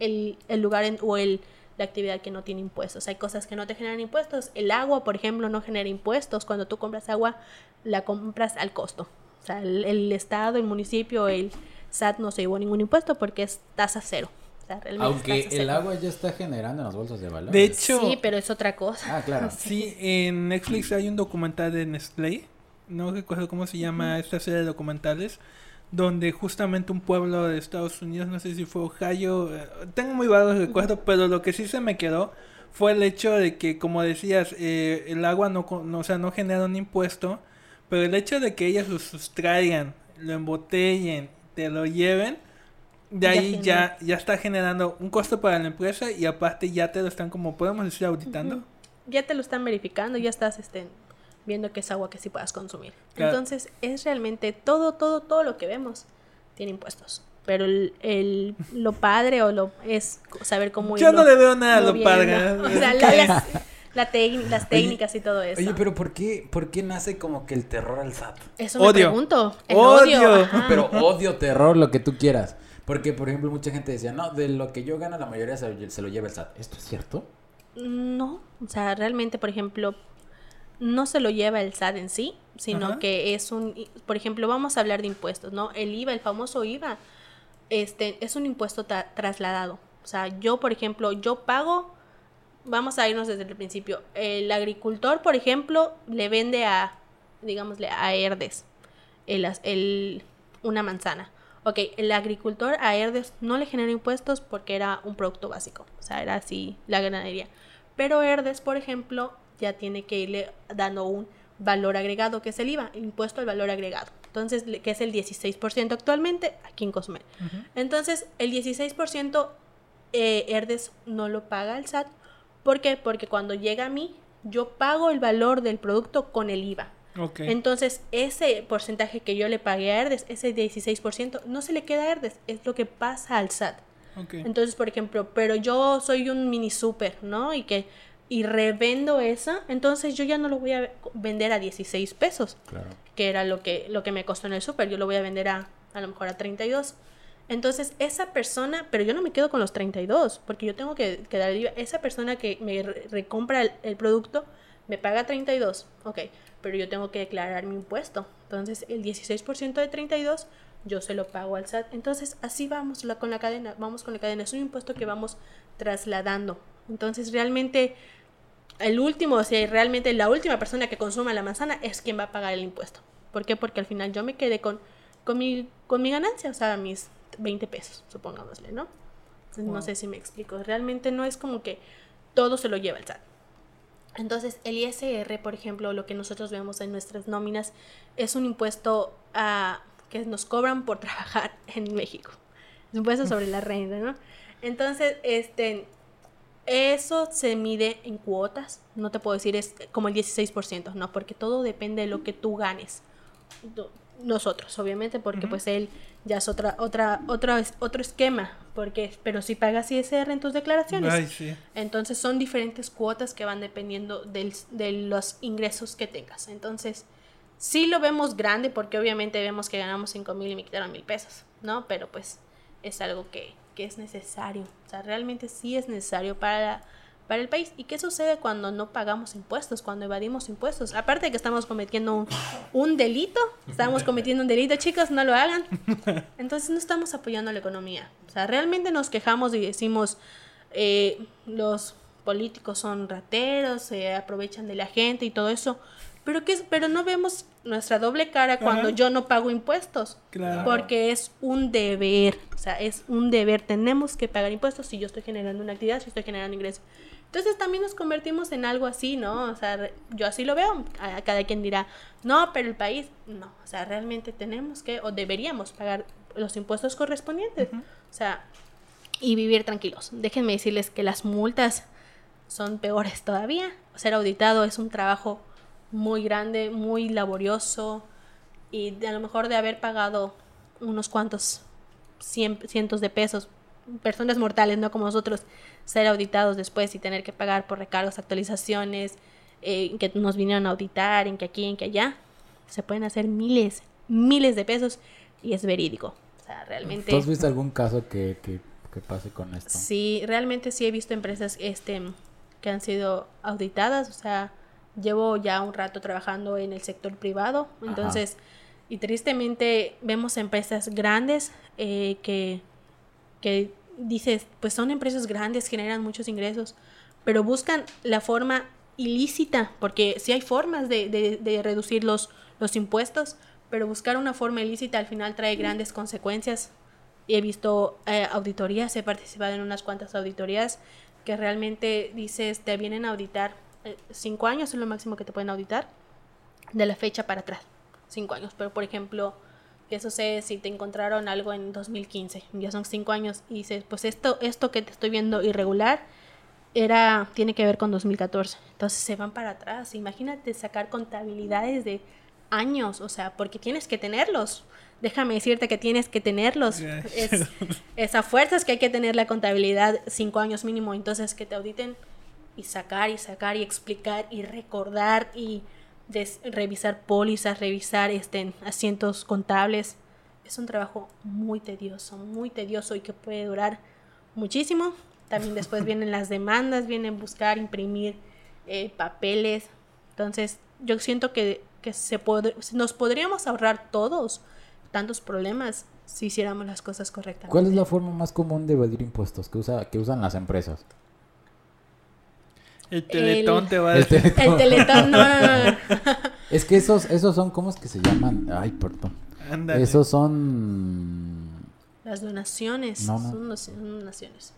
El, el lugar en- o el, la actividad que no tiene impuestos. Hay cosas que no te generan impuestos. El agua, por ejemplo, no genera impuestos. Cuando tú compras agua, la compras al costo. O sea, el, el Estado, el municipio, el SAT no se llevó ningún impuesto porque es tasa cero. O sea, Aunque el cero. agua ya está generando en las bolsas de valores. De hecho, Sí, pero es otra cosa. Ah, claro. sí, en Netflix hay un documental de Nestlé, no recuerdo cómo se llama esta serie de documentales, donde justamente un pueblo de Estados Unidos, no sé si fue Ohio, eh, tengo muy vagos recuerdos, pero lo que sí se me quedó fue el hecho de que, como decías, eh, el agua no, no, o sea, no genera un impuesto, pero el hecho de que ellas lo sustraigan, lo embotellen, te lo lleven, de ahí ya, ya está generando un costo para la empresa y aparte ya te lo están como podemos decir auditando. Ya te lo están verificando, ya estás este, viendo que es agua que sí puedas consumir. Claro. Entonces, es realmente todo, todo, todo lo que vemos tiene impuestos. Pero el, el- lo padre o lo es saber cómo Yo irlo no le veo nada a lo padre. O sea, la- las, la las técnicas y todo eso. Oye, pero ¿por qué, ¿por qué nace como que el terror al SAT? Eso me Odio. pregunto. El Odio. odio. ajá. Pero odio, terror, lo que tú quieras. Porque, por ejemplo, mucha gente decía, no, de lo que yo gano, la mayoría se, se lo lleva el SAT. ¿Esto es cierto? No, o sea, realmente, por ejemplo, no se lo lleva el SAT en sí, sino Ajá. que es un, por ejemplo, vamos a hablar de impuestos, ¿no? El IVA, el famoso IVA, este, es un impuesto tra- trasladado. O sea, yo, por ejemplo, yo pago, vamos a irnos desde el principio, el agricultor, por ejemplo, le vende a, digámosle, a Herdes el, el- una manzana. Ok, el agricultor a Herdes no le genera impuestos porque era un producto básico, o sea, era así la ganadería. Pero Herdes, por ejemplo, ya tiene que irle dando un valor agregado, que es el IVA, impuesto al valor agregado. Entonces, que es el 16% actualmente aquí en Cozumel. Entonces, el 16% eh, Herdes no lo paga el SAT. ¿Por qué? Porque cuando llega a mí, yo pago el valor del producto con el IVA. Entonces, ese porcentaje que yo le pagué a Herdes, ese 16%, no se le queda a Herdes, es lo que pasa al SAT. Entonces, por ejemplo, pero yo soy un mini super, ¿no? Y que y revendo esa, entonces yo ya no lo voy a vender a 16 pesos, Claro. que era lo que, lo que me costó en el super, yo lo voy a vender a a lo mejor a 32. Entonces, esa persona, pero yo no me quedo con los 32, porque yo tengo que, que. Esa persona que me re- recompra el, el producto me paga 32, ok, pero yo tengo que declarar mi impuesto. Entonces, el 16% de 32 yo se lo pago al SAT. Entonces, así vamos la- con la cadena, vamos con la cadena. Es un impuesto que vamos trasladando. Entonces, realmente, el último, o sea, realmente la última persona que consuma la manzana es quien va a pagar el impuesto. ¿Por qué? Porque al final yo me quedé con, con, mi, con mi ganancia, o sea, mis 20 pesos, supongámosle, ¿no? Entonces, No sé si me explico. Realmente no es como que todo se lo lleva el SAT. Entonces, el ISR, por ejemplo, lo que nosotros vemos en nuestras nóminas, es un impuesto que nos cobran por trabajar en México. Es un impuesto sobre la renta, ¿no? Entonces, este, eso se mide en cuotas. No te puedo decir es como el 16%, no, porque todo depende de lo que tú ganes. Nosotros, obviamente, porque pues él ya es otra, otra, otra, otro esquema. Porque, pero si pagas ISR en tus declaraciones, Ay, sí. entonces son diferentes cuotas que van dependiendo del- de los ingresos que tengas. Entonces, sí lo vemos grande porque obviamente vemos que ganamos 5 mil y me quitaron mil pesos, ¿no? Pero pues es algo que, que es necesario. O sea, realmente sí es necesario para, para el país. ¿Y qué sucede cuando no pagamos impuestos, cuando evadimos impuestos? Aparte de que estamos cometiendo un, un delito, estamos cometiendo un delito, chicos, no lo hagan. Entonces no estamos apoyando la economía. O sea, realmente nos quejamos y decimos, eh, los políticos son rateros, se aprovechan de la gente y todo eso. Pero, ¿qué es? pero no vemos nuestra doble cara cuando Ajá. yo no pago impuestos. Claro. Porque es un deber, o sea, es un deber. Tenemos que pagar impuestos si yo estoy generando una actividad, si estoy generando ingresos. Entonces también nos convertimos en algo así, ¿no? O sea, yo así lo veo. A- Cada quien dirá, no, pero el país, no. O sea, realmente tenemos que, o deberíamos pagar los impuestos correspondientes. O sea, y vivir tranquilos. Déjenme decirles que las multas son peores todavía. Ser auditado es un trabajo muy grande, muy laborioso y de, a lo mejor de haber pagado unos cuantos cien- cientos de pesos, personas mortales, no como nosotros, ser auditados después y tener que pagar por recargos, actualizaciones, eh, que nos vinieron a auditar, en que aquí, en que allá, se pueden hacer miles, miles de pesos y es verídico. O sea, realmente... ¿Tú has visto algún caso que, que, que pase con esto? Sí, realmente sí he visto empresas este, que han sido auditadas, o sea, llevo ya un rato trabajando en el sector privado, Ajá. entonces, y tristemente vemos empresas grandes eh, que, que dices, pues son empresas grandes, generan muchos ingresos, pero buscan la forma ilícita, porque sí hay formas de, de- de reducir los, los impuestos, pero buscar una forma ilícita al final trae grandes consecuencias. He visto eh, auditorías, he participado en unas cuantas auditorías que realmente dices, te vienen a auditar cinco años, es lo máximo que te pueden auditar, de la fecha para atrás, cinco años. Pero, por ejemplo, ¿qué sucede si te encontraron algo en 2015? Ya son cinco años y dices, pues esto, esto que te estoy viendo irregular era, tiene que ver con 2014. Entonces se van para atrás. Imagínate sacar contabilidades de años, o sea, porque tienes que tenerlos. Déjame decirte que tienes que tenerlos. Gracias. Es, es que hay que tener la contabilidad cinco años mínimo. Entonces que te auditen y sacar y sacar y explicar y recordar y des- revisar pólizas, revisar este, asientos contables. Es un trabajo muy tedioso, muy tedioso y que puede durar muchísimo. También después vienen las demandas, vienen buscar, imprimir eh, papeles. Entonces yo siento que, que se pod- nos podríamos ahorrar todos tantos problemas si hiciéramos las cosas correctamente. ¿Cuál es la forma más común de evadir impuestos que, usa, que usan las empresas? El teletón El- te va a El decir. teletón. El teletón, no, no, no, no. Es que esos, esos son, ¿cómo es que se llaman? Ay, perdón. Ándale. Esos son... Las donaciones No, no. son donaci- son donaciones.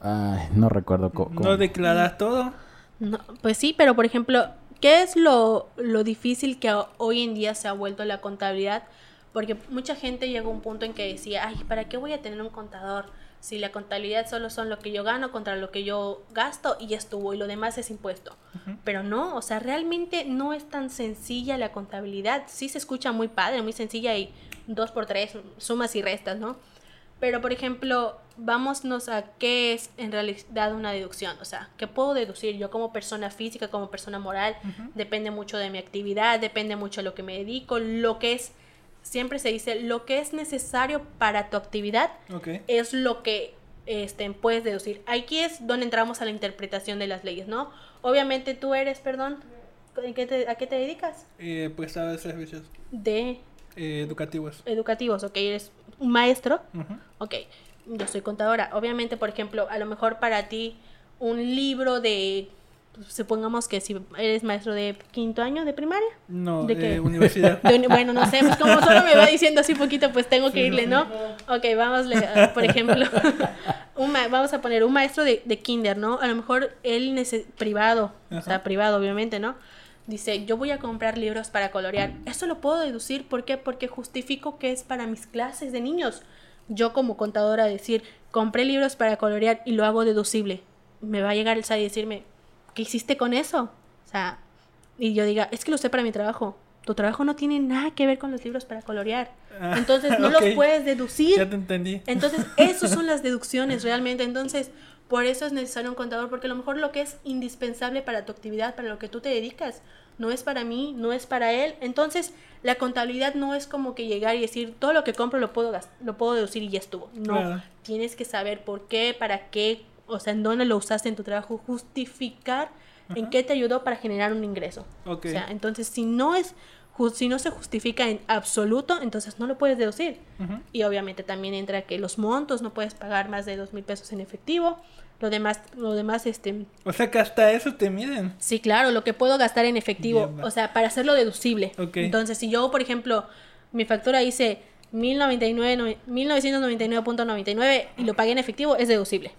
Ay, no recuerdo cómo. No declaras todo. No, pues sí, pero por ejemplo, ¿qué es lo, lo difícil que ho- hoy en día se ha vuelto la contabilidad? Porque mucha gente llegó a un punto en que decía, ay, ¿para qué voy a tener un contador? Si la contabilidad solo son lo que yo gano contra lo que yo gasto y ya estuvo, y lo demás es impuesto. Pero no, o sea, realmente no es tan sencilla la contabilidad. Sí se escucha muy padre, muy sencilla y dos por tres, sumas y restas, ¿no? Pero, por ejemplo, vámonos a qué es en realidad una deducción. O sea, ¿qué puedo deducir yo como persona física, como persona moral? Depende mucho de mi actividad, depende mucho de lo que me dedico, lo que es, siempre se dice, lo que es necesario para tu actividad es lo que este, puedes deducir. Aquí es donde entramos a la interpretación de las leyes, ¿no? Obviamente tú eres, perdón, ¿en qué te- ¿a qué te dedicas? Eh, prestador de servicios De eh, educativos. educativos, ok, eres un maestro, Ujú. ok, yo soy contadora. Obviamente, por ejemplo, a lo mejor para ti un libro de, supongamos que si eres maestro de quinto año de primaria, No, ¿De universidad. de uni- bueno, no sé, pues como solo me va diciendo así poquito, pues tengo que irle. ¿no? Ok, vamos, por ejemplo, un ma- vamos a poner un maestro de, de kinder, ¿no? A lo mejor él privado, o sea, privado obviamente, ¿no? Dice, yo voy a comprar libros para colorear. Eso lo puedo deducir, ¿por qué? Porque justifico que es para mis clases de niños. Yo como contadora decir, compré libros para colorear y lo hago deducible. Me va a llegar el SAT y decirme, ¿qué hiciste con eso? O sea, y yo diga, es que lo usé para mi trabajo. Tu trabajo no tiene nada que ver con los libros para colorear. Ah, Entonces no ok. los puedes deducir. Ya te entendí. Entonces, esas son las deducciones realmente. Entonces, por eso es necesario un contador, porque a lo mejor lo que es indispensable para tu actividad, para lo que tú te dedicas, no es para mí, no es para él. Entonces, la contabilidad no es como que llegar y decir, todo lo que compro lo puedo, lo puedo deducir y ya estuvo. No, tienes que saber por qué, para qué, o sea, en dónde lo usaste en tu trabajo, justificar en qué te ayudó para generar un ingreso. O sea, entonces, si no es... Si no se justifica en absoluto, entonces no lo puedes deducir. Y obviamente también entra que los montos, no puedes pagar más de dos mil pesos en efectivo. Lo demás, lo demás, este, O sea que hasta eso te miden. sí, claro, lo que puedo gastar en efectivo, o sea, para hacerlo deducible. Entonces, si yo, por ejemplo, mi factura dice 1099, no- 1999.99 y lo pagué en efectivo, es deducible.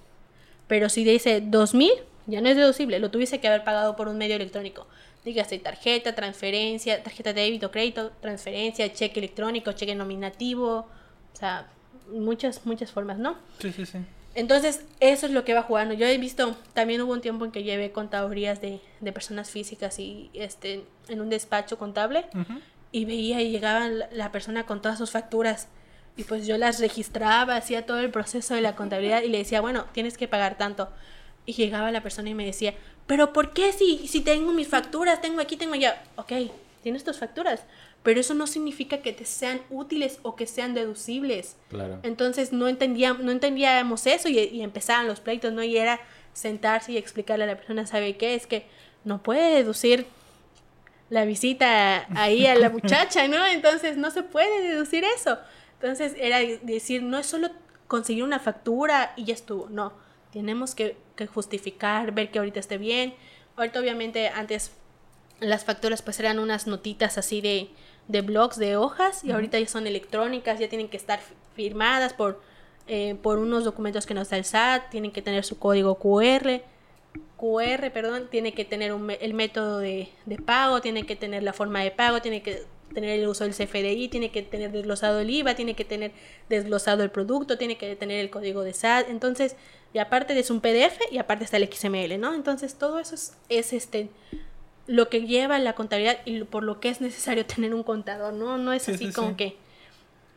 Pero si dice 2000, ya no es deducible, lo tuviese que haber pagado por un medio electrónico. Dígase tarjeta, transferencia, tarjeta de débito, crédito, transferencia, cheque electrónico, cheque nominativo, o sea, muchas, muchas formas, ¿no? Sí, sí, sí. Entonces, eso es lo que va jugando. Yo he visto, también hubo un tiempo en que llevé contadurías de, de personas físicas y este en un despacho contable y veía y llegaba la persona con todas sus facturas y pues yo las registraba, hacía todo el proceso de la contabilidad y le decía, bueno, tienes que pagar tanto. Y llegaba la persona y me decía, pero ¿por qué si, si tengo mis facturas, tengo aquí, tengo allá? Ok, tienes tus facturas, pero eso no significa que te sean útiles o que sean deducibles. Claro. Entonces no, entendía, no entendíamos eso y, y empezaban los pleitos, ¿no? Y era sentarse y explicarle a la persona, ¿sabe qué? Es que no puede deducir la visita ahí a la muchacha, ¿no? Entonces no se puede deducir eso. Entonces era decir, no es solo conseguir una factura y ya estuvo, no. Tenemos que, que justificar, ver que ahorita esté bien. Ahorita obviamente antes las facturas pues eran unas notitas así de, de blogs, de hojas, y ahorita ya son electrónicas, ya tienen que estar fi- firmadas por, eh, por unos documentos que nos da el SAT, tienen que tener su código QR, QR, perdón, tiene que tener un el método de, de pago, tiene que tener la forma de pago, tiene que tener el uso del CFDI, tiene que tener desglosado el IVA, tiene que tener desglosado el producto, tiene que tener el código de SAT, entonces, y aparte es un PDF y aparte está el XML, ¿no? Entonces todo eso es, es este lo que lleva la contabilidad y lo- por lo que es necesario tener un contador, ¿no? No es Sí, así sí, como sí. que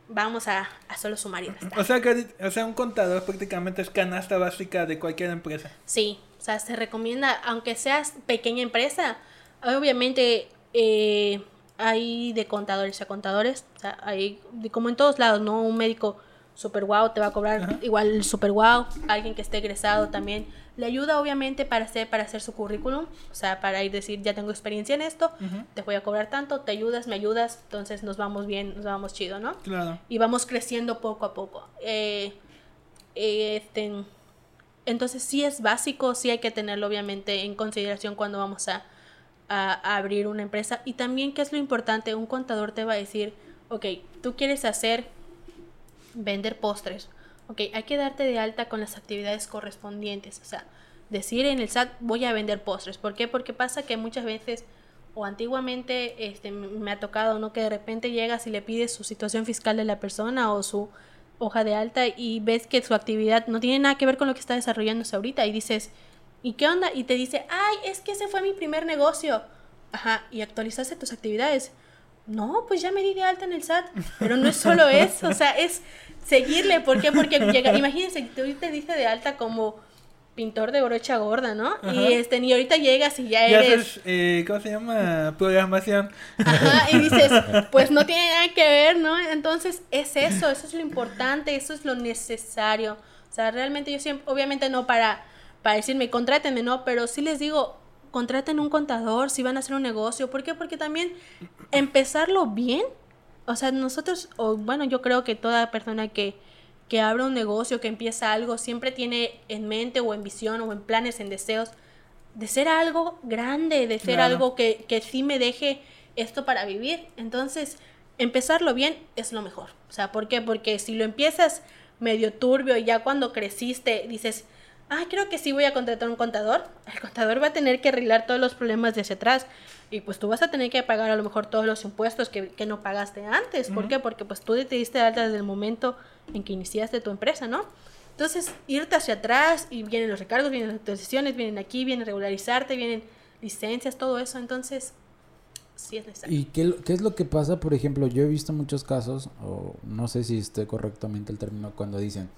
vamos a, a solo sumar y restar. O sea que o sea, un contador prácticamente es canasta básica de cualquier empresa. Sí, o sea, se recomienda, aunque seas pequeña empresa, obviamente eh, hay de contadores a contadores, o sea, hay, de- como en todos lados, ¿no? Un médico super wow te va a cobrar igual el super wow, alguien que esté egresado también le ayuda obviamente para hacer para hacer su currículum, o sea, para ir decir, ya tengo experiencia en esto, te voy a cobrar tanto, te ayudas, me ayudas, entonces nos vamos bien, nos vamos chido, ¿no? Claro. Y vamos creciendo poco a poco. Eh, eh, este, entonces sí es básico, sí hay que tenerlo obviamente en consideración cuando vamos a, a, abrir una empresa. Y también, ¿qué es lo importante? Un contador te va a decir, ok, tú quieres hacer, vender postres. Ok, hay que darte de alta con las actividades correspondientes. O sea, decir en el SAT voy a vender postres. ¿Por qué? Porque pasa que muchas veces o antiguamente este, me ha tocado, ¿no? Que de repente llegas y le pides su situación fiscal de la persona o su hoja de alta y ves que su actividad no tiene nada que ver con lo que está desarrollándose ahorita y dices, ¿y qué onda? Y te dice, ay, es que ese fue mi primer negocio. Ajá, y actualizaste tus actividades. No, pues ya me di de alta en el SAT. Pero no es solo eso, o sea, es seguirle. ¿Por qué? Porque llega, imagínense, te, te dice de alta como pintor de brocha gorda, ¿no? Y este, y ahorita llegas y ya, eres. eh, ¿Cómo se llama? Programación. Ajá, y dices, pues no tiene nada que ver, ¿no? Entonces es eso, eso es lo importante, eso es lo necesario. O sea, realmente yo siempre, obviamente no para, para decirme, contrátenme, ¿no? Pero sí les digo, contraten un contador si van a hacer un negocio. ¿Por qué? Porque también empezarlo bien. O sea, nosotros, o bueno, yo creo que toda persona que que abra un negocio, que empieza algo, siempre tiene en mente o en visión o en planes, en deseos, de ser algo grande, de ser algo que, que sí me deje esto para vivir. Entonces, empezarlo bien es lo mejor. O sea, ¿por qué? Porque si lo empiezas medio turbio y ya cuando creciste dices, ah, creo que sí voy a contratar un contador, el contador va a tener que arreglar todos los problemas de hacia atrás y pues tú vas a tener que pagar a lo mejor todos los impuestos que, que no pagaste antes. ¿Por qué? Porque pues tú te diste alta desde el momento en que iniciaste tu empresa, ¿no? Entonces, irte hacia atrás y vienen los recargos, vienen las actualizaciones, vienen aquí, vienen regularizarte, vienen licencias, todo eso. Entonces, sí es necesario. ¿Y qué, qué, es lo que pasa? Por ejemplo, yo he visto muchos casos, o no sé si esté correctamente el término, cuando dicen,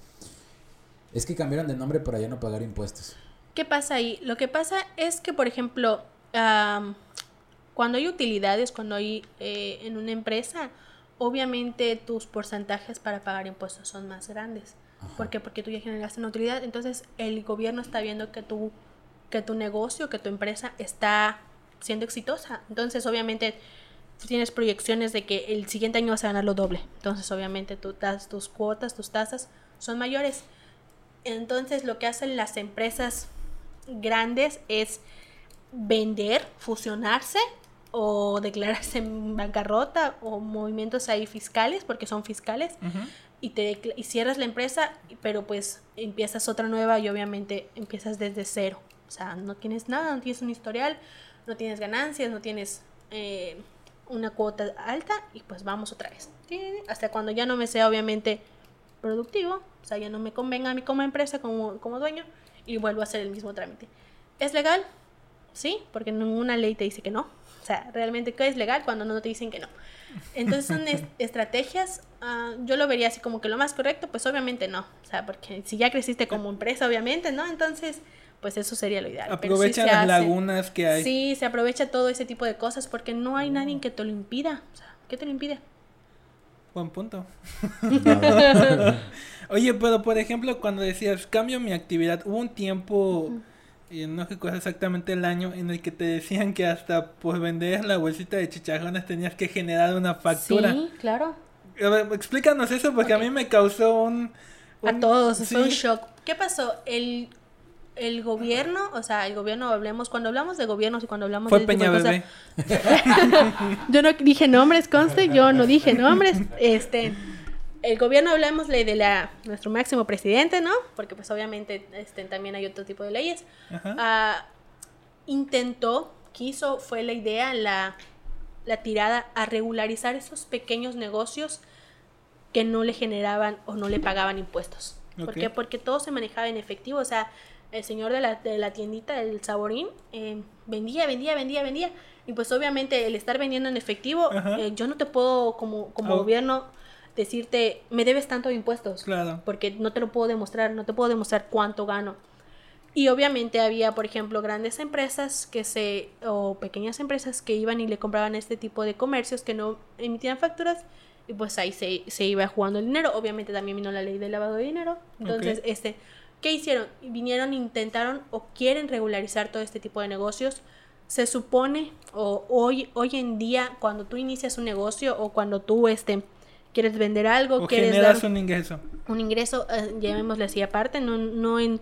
es que cambiaron de nombre para ya no pagar impuestos. ¿Qué pasa ahí? Lo que pasa es que, por ejemplo, um, cuando hay utilidades, cuando hay eh, en una empresa, obviamente tus porcentajes para pagar impuestos son más grandes. ¿Por qué? Porque tú ya generaste una utilidad. Entonces el gobierno está viendo que tu, que tu negocio, que tu empresa está siendo exitosa. Entonces obviamente tienes proyecciones de que el siguiente año vas a ganar lo doble. Entonces obviamente tú, tus cuotas, tus tasas son mayores. Entonces lo que hacen las empresas grandes es vender, fusionarse o declararse en bancarrota o movimientos ahí fiscales porque son fiscales y te y cierras la empresa pero pues empiezas otra nueva y obviamente empiezas desde cero. O sea no tienes nada no tienes un historial no tienes ganancias no tienes eh, una cuota alta y pues vamos otra vez. Hasta cuando ya no me sea obviamente productivo o sea ya no me convenga a mí como empresa como, como dueño y vuelvo a hacer el mismo trámite es legal sí porque ninguna ley te dice que no o sea, realmente qué es legal cuando no te dicen que no. Entonces son estrategias, uh, yo lo vería así como que lo más correcto, pues obviamente no. O sea, porque si ya creciste como empresa, obviamente, ¿no? Entonces, pues eso sería lo ideal. Aprovecha las lagunas que hay. Sí, se aprovecha todo ese tipo de cosas porque no hay nadie que te lo impida. O sea, ¿qué te lo impide? Buen punto. Oye, pero por ejemplo, cuando decías cambio mi actividad, hubo un tiempo y no recuerdo exactamente el año en el que te decían que hasta por vender la bolsita de chicharrones tenías que generar una factura. Sí, claro. explícanos eso porque a mí me causó un... a todos, fue un shock. ¿Qué pasó? El, el gobierno, o sea, el gobierno, hablemos, cuando hablamos de gobiernos y cuando hablamos fue de... Peña Bebé. yo no dije nombres, conste, yo no dije nombres, este el gobierno hablamos de la nuestro máximo presidente, ¿no? Porque pues obviamente este, también hay otro tipo de leyes. Uh, intentó, quiso, fue la idea, la, la tirada a regularizar esos pequeños negocios que no le generaban o no le pagaban impuestos. ¿Por qué? Porque todo se manejaba en efectivo. O sea, el señor de la, de la tiendita, del saborín, eh, vendía, vendía, vendía, vendía. Y pues obviamente el estar vendiendo en efectivo, eh, yo no te puedo como, como gobierno decirte, me debes tanto de impuestos. Claro. Porque no te lo puedo demostrar, no te puedo demostrar cuánto gano. Y obviamente había, por ejemplo, grandes empresas que se, o pequeñas empresas que iban y le compraban este tipo de comercios que no emitían facturas y pues ahí se, se iba jugando el dinero. Obviamente también vino la ley del lavado de dinero. Entonces, este, ¿qué hicieron? Vinieron, intentaron o quieren regularizar todo este tipo de negocios. Se supone, o hoy, hoy en día, cuando tú inicias un negocio o cuando tú este, quieres vender algo, O quieres generas dar un ingreso. un ingreso, eh, llamémosle así aparte, no, no en,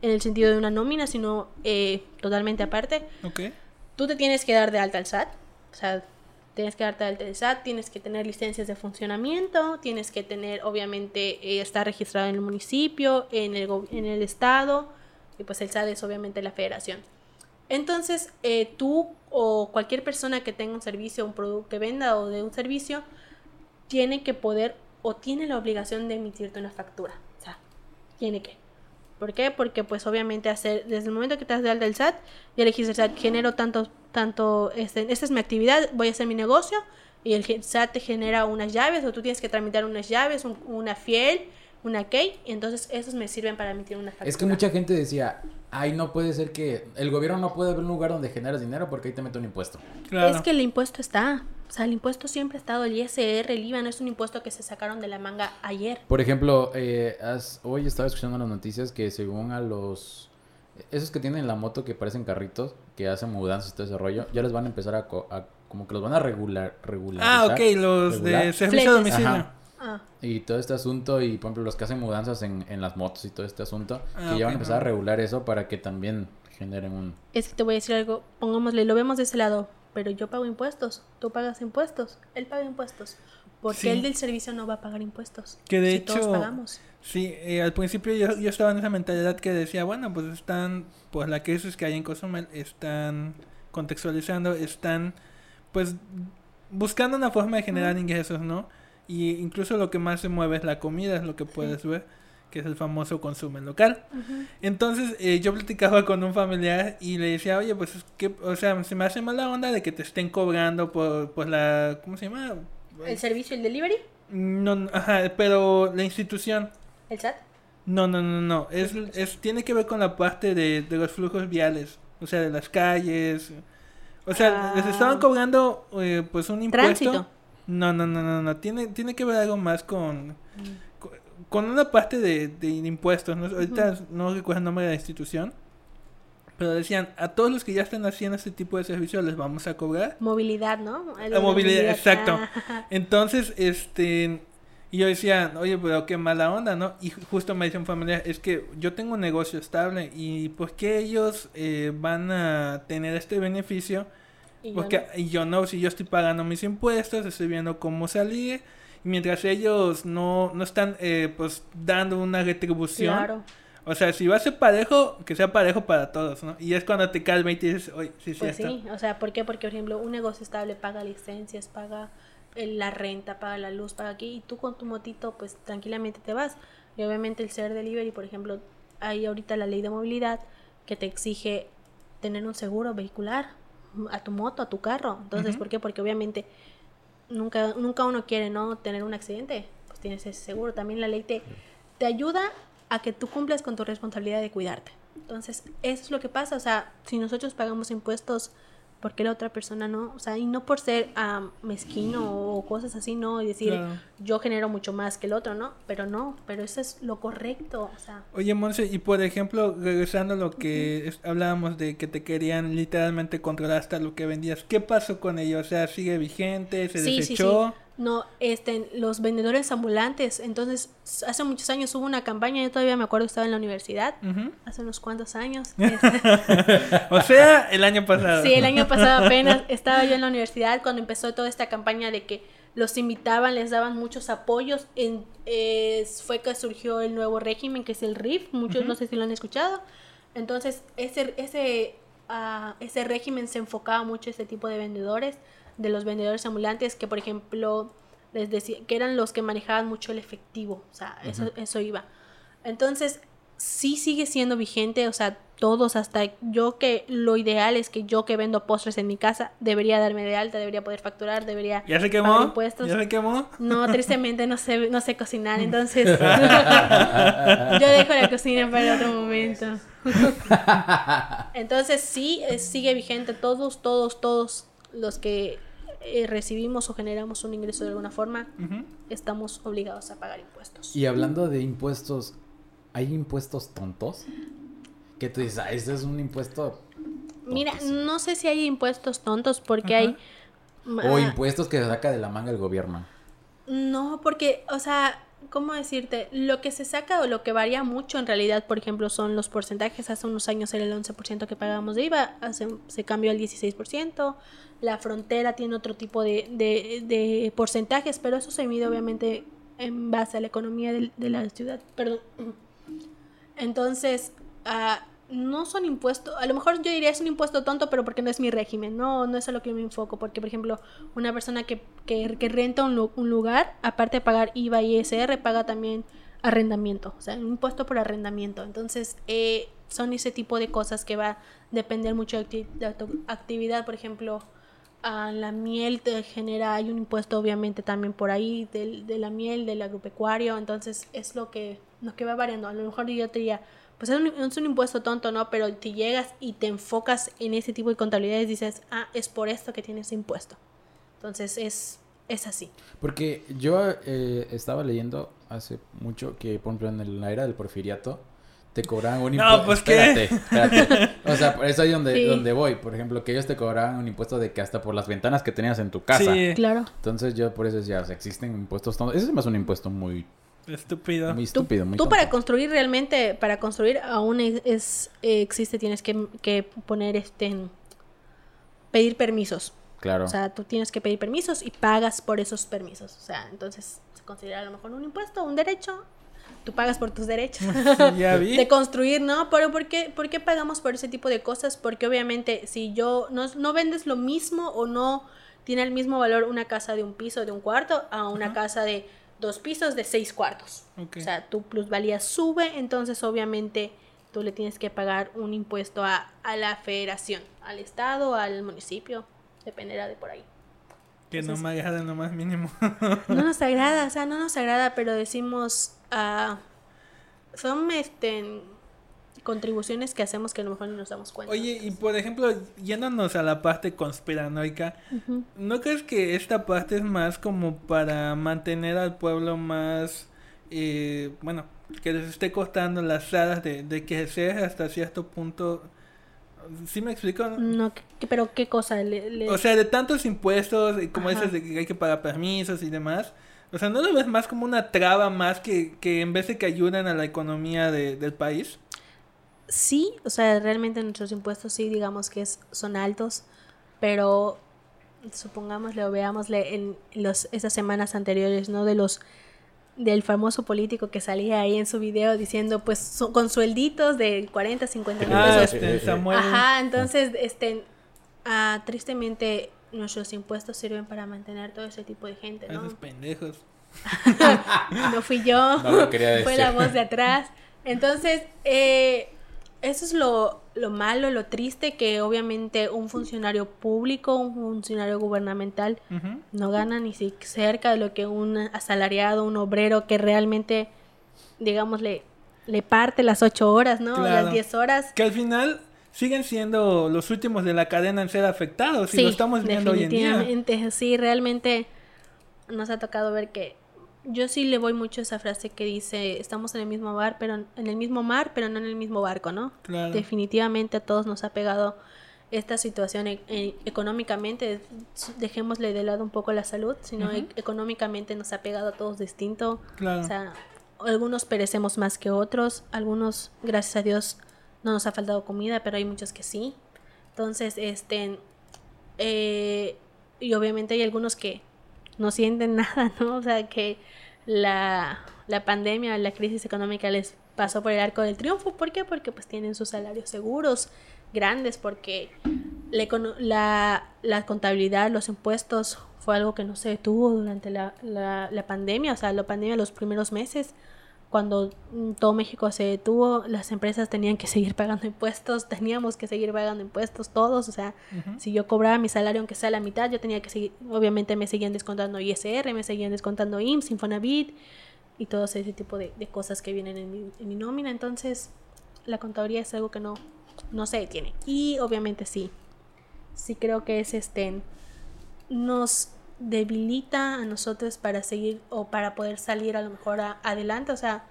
en el sentido de una nómina, sino eh, totalmente aparte, Ok. tú te tienes que dar de alta al SAT. O sea, tienes que darte alta al SAT, tienes que tener licencias de funcionamiento, tienes que tener, obviamente, eh, estar registrado en el municipio, en el, en el estado, y pues el SAT es obviamente la federación. Entonces, eh, tú o cualquier persona que tenga un servicio, un producto que venda o de un servicio, tiene que poder o tiene la obligación de emitirte una factura. O sea, tiene que. ¿Por qué? Porque pues obviamente hacer, desde el momento que te das de alta el SAT, ya le dijiste al SAT, genero tanto, tanto, este, esta es mi actividad, voy a hacer mi negocio, y el SAT te genera unas llaves, o tú tienes que tramitar unas llaves, un- una fiel, una key, y entonces esos me sirven para emitir una factura. Es que mucha gente decía, ay, no puede ser que el gobierno no puede ver un lugar donde generas dinero porque ahí te mete un impuesto. Claro. Es que el impuesto está, o sea, el impuesto siempre ha estado, el ISR, el IVA, no es un impuesto que se sacaron de la manga ayer. Por ejemplo, eh, has- hoy estaba escuchando las noticias que según a los... Esos que tienen la moto que parecen carritos, que hacen mudanzas y todo ese rollo, ya les van a empezar a... co- a- como que los van a regular, regularizar. Ah, ok, los de servicio a domicilio. Ajá. Ah, Y todo este asunto, y por ejemplo, los que hacen mudanzas en, en las motos y todo este asunto, Ah, que ya van a empezar a no. regular eso para que también generen un... es que te voy a decir algo, pongámosle, lo vemos de ese lado, pero yo pago impuestos, tú pagas impuestos, él paga impuestos. Porque Sí. el del servicio no va a pagar impuestos. Que de si todos hecho- pagamos. Sí, eh, al principio yo, yo estaba en esa mentalidad que decía, bueno, pues están, pues la crisis que hay en Cozumel, están contextualizando, están, pues, buscando una forma de generar ingresos, ¿no? Y incluso lo que más se mueve es la comida, es lo que puedes ver, que es el famoso consumo local. Entonces eh, yo platicaba con un familiar y le decía, oye, pues es que, o sea, se me hace mala onda de que te estén cobrando por, por la, ¿cómo se llama? El servicio, el delivery, No, no, ajá, pero la institución. el SAT. No, no, no, no. Es, es, tiene que ver con la parte de, de los flujos viales. O sea, de las calles. O sea, les Ah. estaban cobrando eh, pues un impuesto. Tránsito. No, no, no, no, no. Tiene, tiene que ver algo más con, con, con una parte de, de impuestos. ¿no? Ahorita no recuerdo el nombre de la institución. Pero decían, a todos los que ya están haciendo este tipo de servicios les vamos a cobrar. Movilidad, ¿no? La movilidad, exacto. Ah, Entonces, este, y yo decía, oye, pero qué mala onda, ¿no? Y ju- justo me dice un familiar, es que yo tengo un negocio estable y ¿por qué ellos eh, van a tener este beneficio? Y yo Porque no. yo no, si yo estoy pagando mis impuestos, estoy viendo cómo salir, y mientras ellos no, no están, eh, pues, dando una retribución. Claro. O sea, si va a ser parejo, que sea parejo para todos, ¿no? Y es cuando te calma y te dices, oye, sí, sí, Pues está. sí, o sea, ¿por qué? Porque, por ejemplo, un negocio estable paga licencias, paga el- la renta, paga la luz, paga aquí, y tú con tu motito, pues tranquilamente te vas. Y obviamente el ser delivery, por ejemplo, hay ahorita la ley de movilidad que te exige tener un seguro vehicular a tu moto, a tu carro. Entonces. ¿por qué? Porque obviamente nunca, nunca uno quiere no tener un accidente, pues tienes ese seguro. También la ley te, te ayuda a que tú cumplas con tu responsabilidad de cuidarte. Entonces, eso es lo que pasa. O sea, si nosotros pagamos impuestos, ¿por qué la otra persona no? O sea, y no por ser ah, mezquino o cosas así, no, y decir, Claro. Yo genero mucho más que el otro, ¿no? Pero no, pero eso es lo correcto. O sea, Oye, Monse, y por ejemplo, regresando a lo que hablábamos de que te querían literalmente controlar hasta lo que vendías, ¿qué pasó con ello? O sea, ¿sigue vigente? ¿Se sí, sí, sí. desechó? No, este, los vendedores ambulantes. Entonces, hace muchos años hubo una campaña, yo todavía me acuerdo que estaba en la universidad, hace unos cuantos años. este, O sea, el año pasado. Sí, el año pasado apenas estaba yo en la universidad cuando empezó toda esta campaña de que los invitaban, les daban muchos apoyos. En, eh, fue que surgió el nuevo régimen que es el RIF, muchos no sé si lo han escuchado. Entonces, ese, ese, ah, ese régimen se enfocaba mucho a este tipo de vendedores, de los vendedores ambulantes que, por ejemplo, les decía que eran los que manejaban mucho el efectivo, o sea, eso, eso iba. Entonces, sí sigue siendo vigente, o sea, todos, hasta yo que lo ideal es que yo que vendo postres en mi casa, debería darme de alta, debería poder facturar, debería ¿Ya se pagar quemó? impuestos. ¿Ya se quemó? No, tristemente no sé, no sé cocinar, entonces yo dejo la cocina para otro momento. Entonces sí, eh, sigue vigente todos, todos, todos los que eh, recibimos o generamos un ingreso de alguna forma, estamos obligados a pagar impuestos. Y hablando de impuestos, ¿hay impuestos tontos? Que tú dices, ah, este es un impuesto. Mira, tontísimo". no sé si hay impuestos tontos porque Ajá. hay... O ah, impuestos que saca de la manga el gobierno. No, porque, o sea, ¿cómo decirte? Lo que se saca o lo que varía mucho en realidad, por ejemplo, son los porcentajes. Hace unos años era el 11% que pagábamos de IVA, hace, se cambió al 16%. La frontera tiene otro tipo de, de, de porcentajes, pero eso se mide obviamente en base a la economía de, la ciudad. Perdón. Entonces, ah, no son impuestos, a lo mejor yo diría es un impuesto tonto, pero porque no es mi régimen, no, no es a lo que me enfoco, porque por ejemplo, una persona que, que, que renta un, lu- un lugar, aparte de pagar IVA y ISR, paga también arrendamiento, o sea, un impuesto por arrendamiento. Entonces, eh, son ese tipo de cosas que va a depender mucho de, acti- de actividad, por ejemplo, la miel te genera, hay un impuesto obviamente también por ahí del- de, la miel, del agropecuario, entonces es lo que, lo que va variando. A lo mejor yo te diría, pues es un, es un impuesto tonto, ¿no? Pero si llegas y te enfocas en ese tipo de contabilidades, dices, ah, es por esto que tienes impuesto. Entonces es, es así. Porque yo eh, estaba leyendo hace mucho que, por ejemplo, en el- la era del porfiriato, te cobraban un No, impuesto. pues, ¿qué? espérate, espérate. O sea, por eso ahí donde, Sí. donde voy. Por ejemplo, que ellos te cobraban un impuesto de que hasta por las ventanas que tenías en tu casa. Sí, Claro. Entonces yo por eso decía, o sea, existen impuestos tontos. Ese es más un impuesto muy, estúpido. muy Tú, estúpido, muy tú para construir realmente, para construir aún es, es, eh, existe, tienes que, que poner este, en- pedir permisos. Claro. O sea, tú tienes que pedir permisos y pagas por esos permisos. O sea, entonces se considera a lo mejor un impuesto, un derecho. Tú pagas por tus derechos. ya vi. de construir, ¿no? Pero ¿por qué, ¿por qué pagamos por ese tipo de cosas? Porque obviamente si yo no, no vendes lo mismo o no tiene el mismo valor una casa de un piso, de un cuarto, a una casa de dos pisos, de seis cuartos. Ok. O sea, tu plusvalía sube, entonces obviamente tú le tienes que pagar un impuesto a, a la federación, al estado, al municipio, dependerá de por ahí. que no me agrada lo más mínimo. No nos agrada, o sea, no nos agrada, pero decimos, ah, son este, contribuciones que hacemos que a lo mejor no nos damos cuenta. Oye, y por ejemplo, yéndonos a la parte conspiranoica. ¿no crees que esta parte es más como para mantener al pueblo más, eh, bueno, que les esté costando las alas de, de que sea hasta cierto punto? ¿Sí me explico? No, ¿qué- pero qué cosa le, le- O sea, de tantos impuestos, como Ajá. dices, de que hay que pagar permisos y demás. O sea, ¿no lo ves más como una traba más que, que en vez de que ayuden a la economía de- del país? Sí, o sea, realmente nuestros impuestos sí, digamos que es, son altos, pero supongámosle o veámosle en los, esas semanas anteriores, ¿no? De los del famoso político que salía ahí en su video diciendo pues con suelditos de 40, 50 mil Ah, pesos este, Samuel. Ajá, entonces, este, ah, tristemente nuestros impuestos sirven para mantener todo ese tipo de gente, ¿no? Esos pendejos. No fui yo, No lo quería fue decir. la voz de atrás. Entonces, eh, eso es lo, lo malo, lo triste, que obviamente un funcionario público, un funcionario gubernamental, no gana ni si- cerca de lo que un asalariado, un obrero que realmente, digamos, le, le parte las ocho horas, ¿no? Claro. Las diez horas. Que al final siguen siendo los últimos de la cadena en ser afectados. Y lo estamos viendo hoy en día. sí, realmente nos ha tocado ver que yo sí le voy mucho a esa frase que dice, estamos en el mismo bar, pero en el mismo mar, pero no en el mismo barco, ¿no? Claro. Definitivamente a todos nos ha pegado esta situación e- e- económicamente, dejémosle de lado un poco la salud, sino e- económicamente nos ha pegado a todos distinto. Claro. O sea, algunos perecemos más que otros, algunos, gracias a Dios, no nos ha faltado comida, pero hay muchos que sí. Entonces, este, eh, y obviamente hay algunos que no sienten nada, ¿no? O sea, que la, la pandemia, la crisis económica les pasó por el arco del triunfo. ¿Por qué? Porque pues tienen sus salarios seguros, grandes, porque la, la, la contabilidad, los impuestos fue algo que no se detuvo durante la, la, la pandemia, o sea, la pandemia los primeros meses, cuando mm, todo México se detuvo, las empresas tenían que seguir pagando impuestos, teníamos que seguir pagando impuestos todos, o sea, si yo cobraba mi salario aunque sea la mitad, yo tenía que seguir, obviamente me seguían descontando ISR, me seguían descontando IMSS, Infonavit y todo ese tipo de, de cosas que vienen en mi, en mi nómina, entonces la contaduría es algo que no, no se detiene. Y obviamente sí, sí creo que es este nos debilita a nosotros para seguir o para poder salir a lo mejor a- adelante. O sea,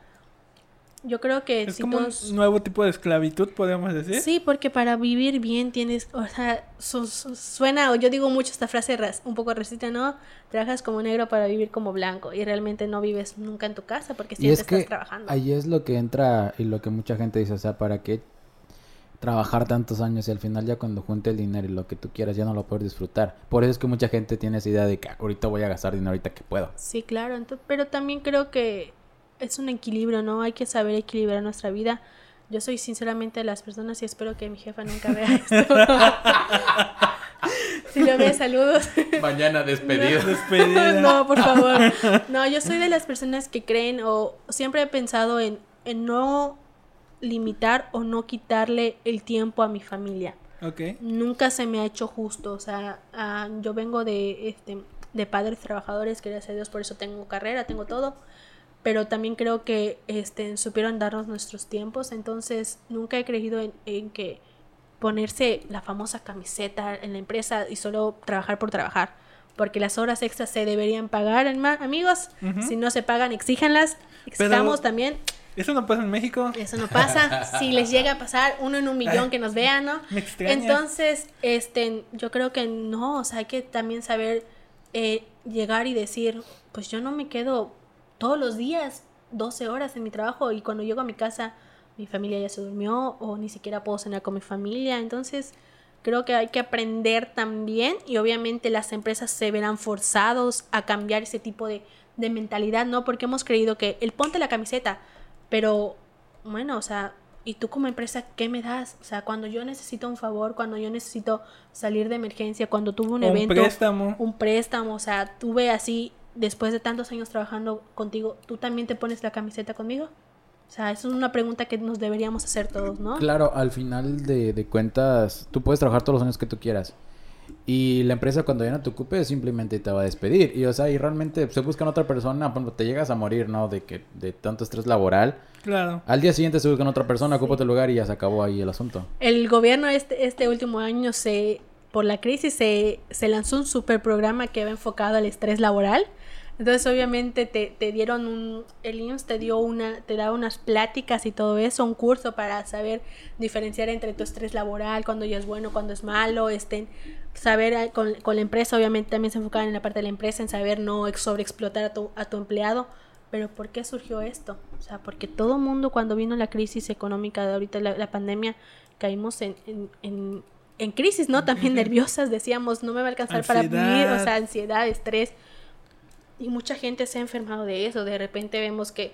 yo creo que Es si como todos- un nuevo tipo de esclavitud, podemos decir. Sí, porque para vivir bien tienes, o sea, su- su- suena, o yo digo mucho esta frase ras- un poco racista, ¿no? Trabajas como negro para vivir como blanco y realmente no vives nunca en tu casa porque Y siempre es que estás trabajando. ahí es lo que entra y lo que mucha gente dice, o sea, ¿para qué trabajar tantos años y al final ya cuando junte el dinero y lo que tú quieras ya no lo puedes disfrutar? Por eso es que mucha gente tiene esa idea de que "Ah, ahorita voy a gastar dinero ahorita que puedo. Sí, claro, ento- pero también creo que es un equilibrio, ¿no? Hay que saber equilibrar nuestra vida. Yo soy sinceramente de las personas y espero que mi jefa nunca vea esto. si lo ve, saludos. Mañana despedido. Despedida. no, por favor. No, yo soy de las personas que creen o siempre he pensado en, en no limitar o no quitarle el tiempo a mi familia. Ok. Nunca se me ha hecho justo. O sea, ah, yo vengo de, este, de padres trabajadores, gracias a Dios, por eso tengo carrera, tengo todo. Pero también creo que este, supieron darnos nuestros tiempos. Entonces, nunca he creído en, en que ponerse la famosa camiseta en la empresa y solo trabajar por trabajar. Porque las horas extras se deberían pagar, amigos. Ujú. Si no se pagan, exíjanlas. Pero- Exijamos también. Eso no pasa en México. Eso no pasa. Si les llega a pasar, uno en un millón que nos vean, ¿no? Me extraña. Entonces, este, yo creo que no, o sea, hay que también saber eh, llegar y decir, pues yo no me quedo todos los días 12 horas en mi trabajo y cuando llego a mi casa mi familia ya se durmió o ni siquiera puedo cenar con mi familia. Entonces, creo que hay que aprender también y obviamente las empresas se verán forzados a cambiar ese tipo de, de mentalidad, ¿no? Porque hemos creído que el ponte la camiseta, pero bueno, o sea, ¿y tú como empresa qué me das? O sea, cuando yo necesito un favor, cuando yo necesito salir de emergencia, cuando tuve un O un evento, préstamo. un préstamo, o sea, tuve así, después de tantos años trabajando contigo, ¿tú también te pones la camiseta conmigo? O sea, eso es una pregunta que nos deberíamos hacer todos, ¿no? Claro, al final de, de cuentas, tú puedes trabajar todos los años que tú quieras. Y la empresa cuando ya no te ocupe simplemente te va a despedir. Y o sea, y realmente se buscan otra persona, ejemplo, te llegas a morir, ¿no? De que de tanto estrés laboral. Claro. Al día siguiente se buscan otra persona, ocupa tu lugar y ya se acabó ahí el asunto. El gobierno este, este último año se, por la crisis se, se lanzó un super programa que va enfocado al estrés laboral. Entonces obviamente te, te dieron un, el IMSS te dio una, te da unas pláticas y todo eso, un curso para saber diferenciar entre tu estrés laboral, cuando ya es bueno, cuando es malo, este, saber eh, con, con la empresa, obviamente también se enfocaban en la parte de la empresa, en saber no ex- sobreexplotar a tu, a tu empleado. Pero ¿por qué surgió esto? O sea, porque todo mundo cuando vino la crisis económica de ahorita, la, la pandemia, caímos en, en, en, en crisis, ¿no? También nerviosas, decíamos, no me va a alcanzar para vivir, o sea, ansiedad, estrés. Y mucha gente se ha enfermado de eso. De repente vemos que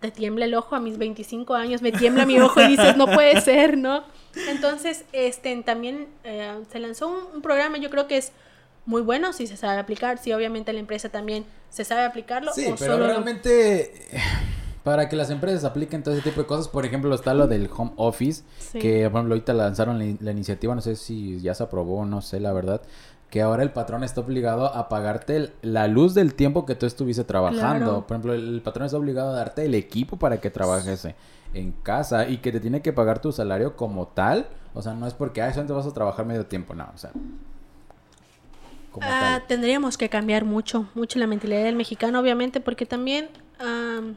te tiembla el ojo a mis 25 años, me tiembla mi ojo y dices, no puede ser, ¿no? Entonces, este, también eh, se lanzó un, un programa, yo creo que es muy bueno si se sabe aplicar, si obviamente la empresa también se sabe aplicarlo. Sí, o pero solo lo- realmente para que las empresas apliquen todo ese tipo de cosas, por ejemplo, está lo del home office, Sí. que por ejemplo ahorita lanzaron la, la iniciativa, no sé si ya se aprobó, no sé la verdad, que ahora el patrón está obligado a pagarte el- la luz del tiempo que tú estuviste trabajando. Claro. Por ejemplo, el, el patrón está obligado a darte el equipo para que trabajes en casa y que te tiene que pagar tu salario como tal. O sea, no es porque, ah, eso te vas a trabajar medio tiempo, no, o sea. Como Ah, tal. tendríamos que cambiar mucho, mucho la mentalidad del mexicano, obviamente, porque también, am,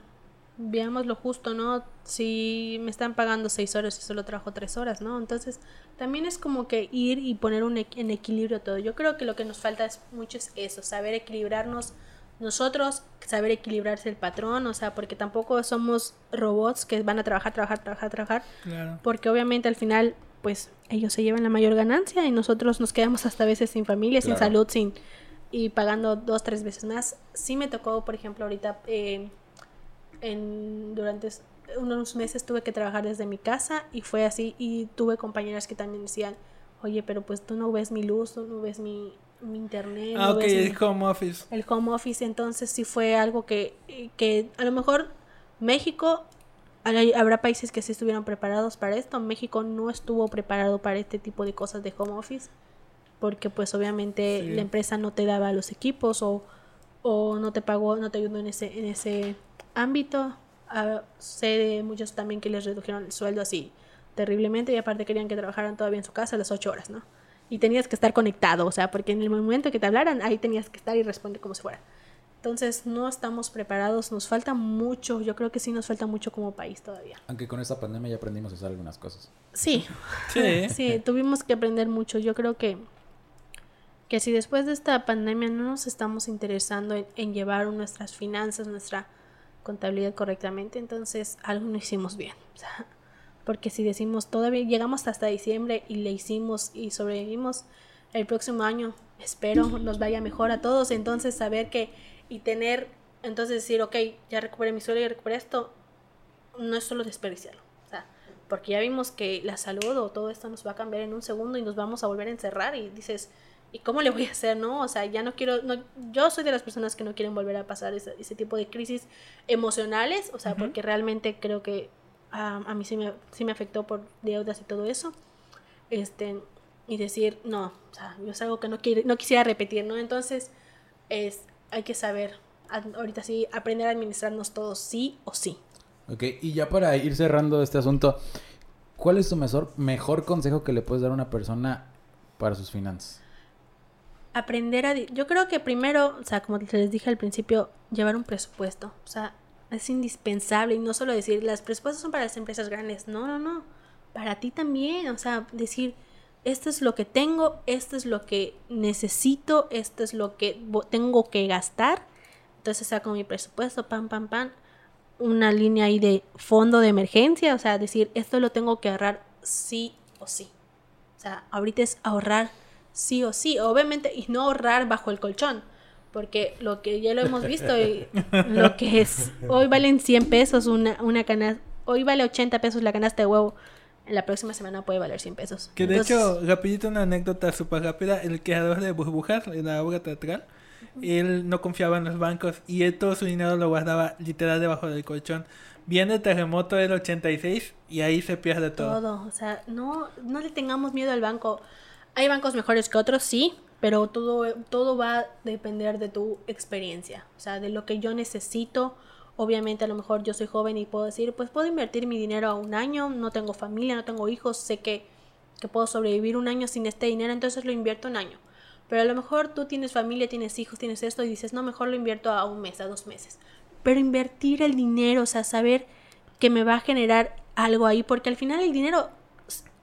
veamos lo justo, ¿no? Si me están pagando seis horas y solo trabajo tres horas, ¿no? Entonces, también es como que ir y poner un equ- en equilibrio todo. Yo creo que lo que nos falta es mucho es eso, saber equilibrarnos nosotros, saber equilibrarse el patrón, o sea, porque tampoco somos robots que van a trabajar, trabajar, trabajar, trabajar, Claro. porque obviamente al final pues ellos se llevan la mayor ganancia y nosotros nos quedamos hasta a veces sin familia, sin salud, sin y pagando dos, tres veces más. Sí me tocó, por ejemplo, ahorita eh, en, durante unos meses tuve que trabajar desde mi casa y fue así y tuve compañeras que también decían, oye, pero pues tú no ves mi luz, tú no ves mi, mi internet, Ah, no ok, ves mi- el home office. el home office, entonces sí fue algo que, que a lo mejor México, habrá países que sí estuvieron preparados para esto, México no estuvo preparado para este tipo de cosas de home office, porque pues obviamente Sí. la empresa no te daba los equipos o, o no te pagó, no te ayudó en ese, en ese ámbito. Ah, sé de muchos también que les redujeron el sueldo así terriblemente y aparte querían que trabajaran todavía en su casa a las 8 horas, ¿no? y tenías que estar conectado, o sea, porque en el momento que te hablaran, ahí tenías que estar y responder como si fuera. Entonces, no estamos preparados, nos falta mucho, yo creo que sí nos falta mucho como país todavía. Aunque con esta pandemia ya aprendimos a hacer algunas cosas. Sí, Sí. sí, tuvimos que aprender mucho. Yo creo que, que si después de esta pandemia no nos estamos interesando en, en llevar nuestras finanzas, nuestra contabilidad correctamente, entonces algo no hicimos bien. O sea, porque si decimos todavía llegamos hasta diciembre y le hicimos y sobrevivimos, el próximo año espero nos vaya mejor a todos. Entonces saber que y tener, entonces decir, ok, ya recuperé mi sueldo, ya recuperé esto, no es solo desperdiciarlo. O sea, porque ya vimos que la salud o todo esto nos va a cambiar en un segundo y nos vamos a volver a encerrar y dices, ¿y cómo le voy a hacer, no? O sea, ya no quiero, no, yo soy de las personas que no quieren volver a pasar ese, ese tipo de crisis emocionales, o sea, porque realmente creo que a, a mí sí me, sí me afectó por deudas y todo eso. Este, y decir, no, o sea, yo es algo que no, quiere, no quisiera repetir, ¿no? Entonces, es, hay que saber, ahorita sí, aprender a administrarnos todos, sí o sí. Ok, y ya para ir cerrando este asunto, ¿cuál es tu mejor, mejor consejo que le puedes dar a una persona para sus finanzas? Aprender a... Yo creo que primero, o sea, como les dije al principio, llevar un presupuesto. O sea, es indispensable y no solo decir, las presupuestos son para las empresas grandes. No, no, no. Para ti también. O sea, decir, esto es lo que tengo, esto es lo que necesito, esto es lo que tengo que gastar. Entonces saco mi presupuesto, pam, pam, pam. Una línea ahí de fondo de emergencia. O sea, decir, esto lo tengo que ahorrar sí o sí. O sea, ahorita es ahorrar sí o sí, obviamente, y no ahorrar bajo el colchón, porque lo que ya lo hemos visto, y lo que es, hoy valen 100 pesos una, una canasta, hoy vale 80 pesos la canasta de huevo, en la próxima semana puede valer 100 pesos. Que de Entonces, hecho, rapidito una anécdota súper rápida, el creador de Burbujas, en la obra teatral, él no confiaba en los bancos y él todo su dinero lo guardaba literal debajo del colchón. Viene el terremoto del 86 y ahí se pierde todo. todo, o sea, no, no le tengamos miedo al banco. Hay bancos mejores que otros, sí, pero todo, todo va a depender de tu experiencia, o sea, de lo que yo necesito. Obviamente a lo mejor yo soy joven y puedo decir, pues puedo invertir mi dinero a un año, no tengo familia, no tengo hijos, sé que, que puedo sobrevivir un año sin este dinero, entonces lo invierto un año. Pero a lo mejor tú tienes familia, tienes hijos, tienes esto y dices, no, mejor lo invierto a un mes, a dos meses. Pero invertir el dinero, o sea, saber que me va a generar algo ahí, porque al final el dinero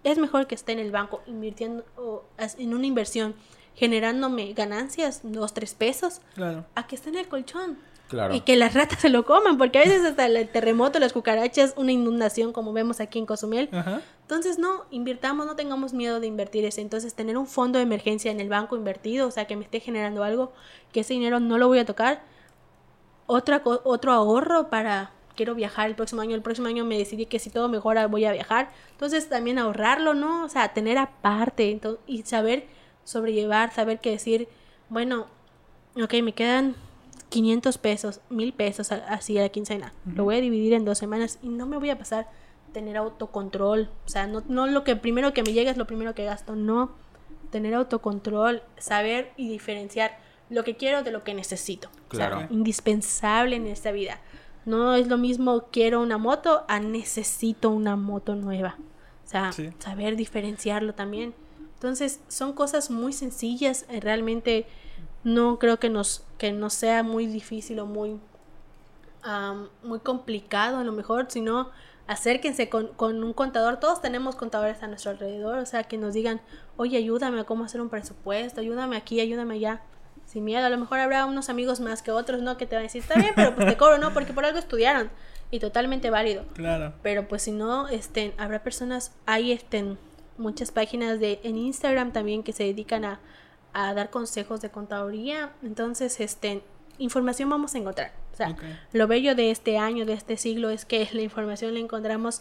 es mejor que esté en el banco invirtiendo o en una inversión generándome ganancias, dos, tres pesos, Claro. a que esté en el colchón. Claro. Y que las ratas se lo coman, porque a veces hasta el terremoto, las cucarachas, una inundación como vemos aquí en Cozumel. Ajá. Entonces no, invirtamos, no tengamos miedo de invertir ese. Entonces tener un fondo de emergencia en el banco invertido, o sea, que me esté generando algo, que ese dinero no lo voy a tocar. Otra, otro ahorro para, quiero viajar el próximo año, el próximo año me decidí que si todo mejora voy a viajar. Entonces también ahorrarlo, ¿no? O sea, tener aparte ento- y saber sobrellevar, saber que decir, bueno, ok, me quedan 500 pesos, 1000 pesos así a la quincena. Lo voy a dividir en dos semanas y no me voy a pasar tener autocontrol. O sea, no, no lo que primero que me llega es lo primero que gasto, no. Tener autocontrol, saber y diferenciar lo que quiero de lo que necesito. O sea, Claro. indispensable en esta vida. No es lo mismo quiero una moto a necesito una moto nueva. O sea, Sí. saber diferenciarlo también. Entonces, son cosas muy sencillas. eh, Realmente no creo que nos, que nos sea muy difícil o muy, muy complicado a lo mejor, sino acérquense con, con un contador. Todos tenemos contadores a nuestro alrededor, o sea, que nos digan, oye, ayúdame a cómo hacer un presupuesto, ayúdame aquí, ayúdame allá. Sin miedo, a lo mejor habrá unos amigos más que otros, ¿no? Que te van a decir, está bien, pero pues te cobro, ¿no? Porque por algo estudiaron. Y totalmente válido. Claro. Pero pues si no, este, habrá personas, hay este, muchas páginas de, en Instagram también que se dedican a, a dar consejos de contaduría. Entonces, este, información vamos a encontrar. O sea, lo bello de este año, de este siglo, es que la información la encontramos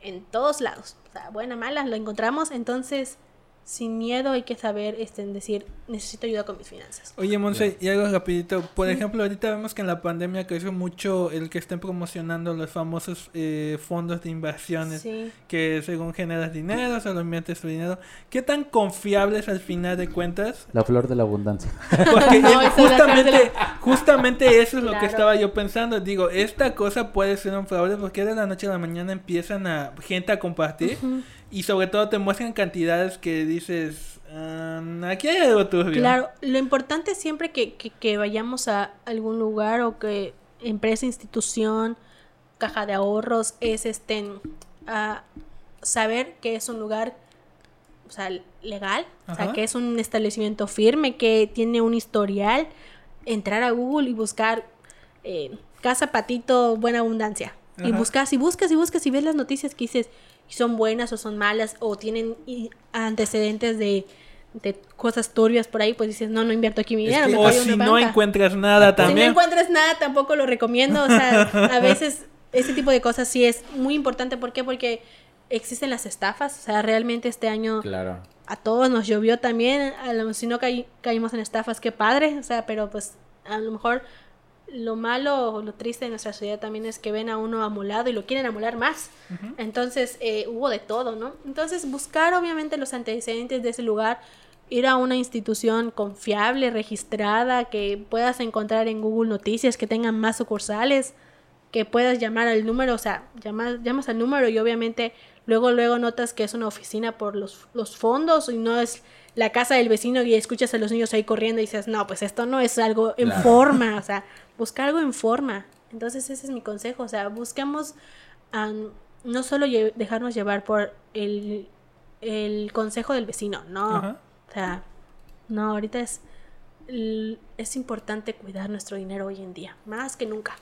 en todos lados. O sea, buena, mala, la encontramos. Entonces, sin miedo hay que saber este, decir, necesito ayuda con mis finanzas. Oye, Monse, y algo rapidito. Por ejemplo, ahorita vemos que en la pandemia creció mucho el que estén promocionando los famosos eh, fondos de inversiones. Sí. Que según generas dinero, solo inviertes tu dinero. ¿Qué tan confiables al final de cuentas? La flor de la abundancia. Porque No, eh, justamente, justamente eso es lo que estaba yo pensando. Digo, esta cosa puede ser un fraude porque de la noche a la mañana empiezan a gente a compartir. Y sobre todo te muestran cantidades que dices, Um, aquí hay algo turbio. Claro, lo importante siempre que, que, que vayamos a algún lugar o que empresa, institución, caja de ahorros, es este a saber que es un lugar o sea, legal, o sea, que es un establecimiento firme, que tiene un historial, entrar a Google y buscar eh, Casa Patito Buena Abundancia. Y buscas y buscas y buscas y ves las noticias que dices son buenas o son malas o tienen antecedentes de, de cosas turbias por ahí, pues dices, no, no invierto aquí mi Es dinero. que- me O si no banca". encuentras nada no Si no también. encuentras nada, tampoco lo recomiendo. O sea, a veces ese tipo de cosas sí es muy importante. ¿Por qué? Porque existen las estafas. O sea, realmente este año Claro. a todos nos llovió también. A lo- si no caí- caímos en estafas, qué padre. O sea, pero pues a lo mejor lo malo o lo triste de nuestra sociedad también es que ven a uno amolado y lo quieren amolar más. Entonces eh, hubo de todo, ¿no? Entonces buscar obviamente los antecedentes de ese lugar, ir a una institución confiable, registrada, que puedas encontrar en Google Noticias, que tengan más sucursales, que puedas llamar al número, o sea, llamas, llamas al número y obviamente luego luego notas que es una oficina por los, los fondos y no es la casa del vecino y escuchas a los niños ahí corriendo y dices, no, pues esto no es algo en Claro. forma, o sea, buscar algo en forma. Entonces ese es mi consejo, o sea, busquemos am, no solo lle- dejarnos llevar por el, el consejo del vecino, no, Ajá. o sea, no, ahorita es, es importante cuidar nuestro dinero hoy en día, más que nunca.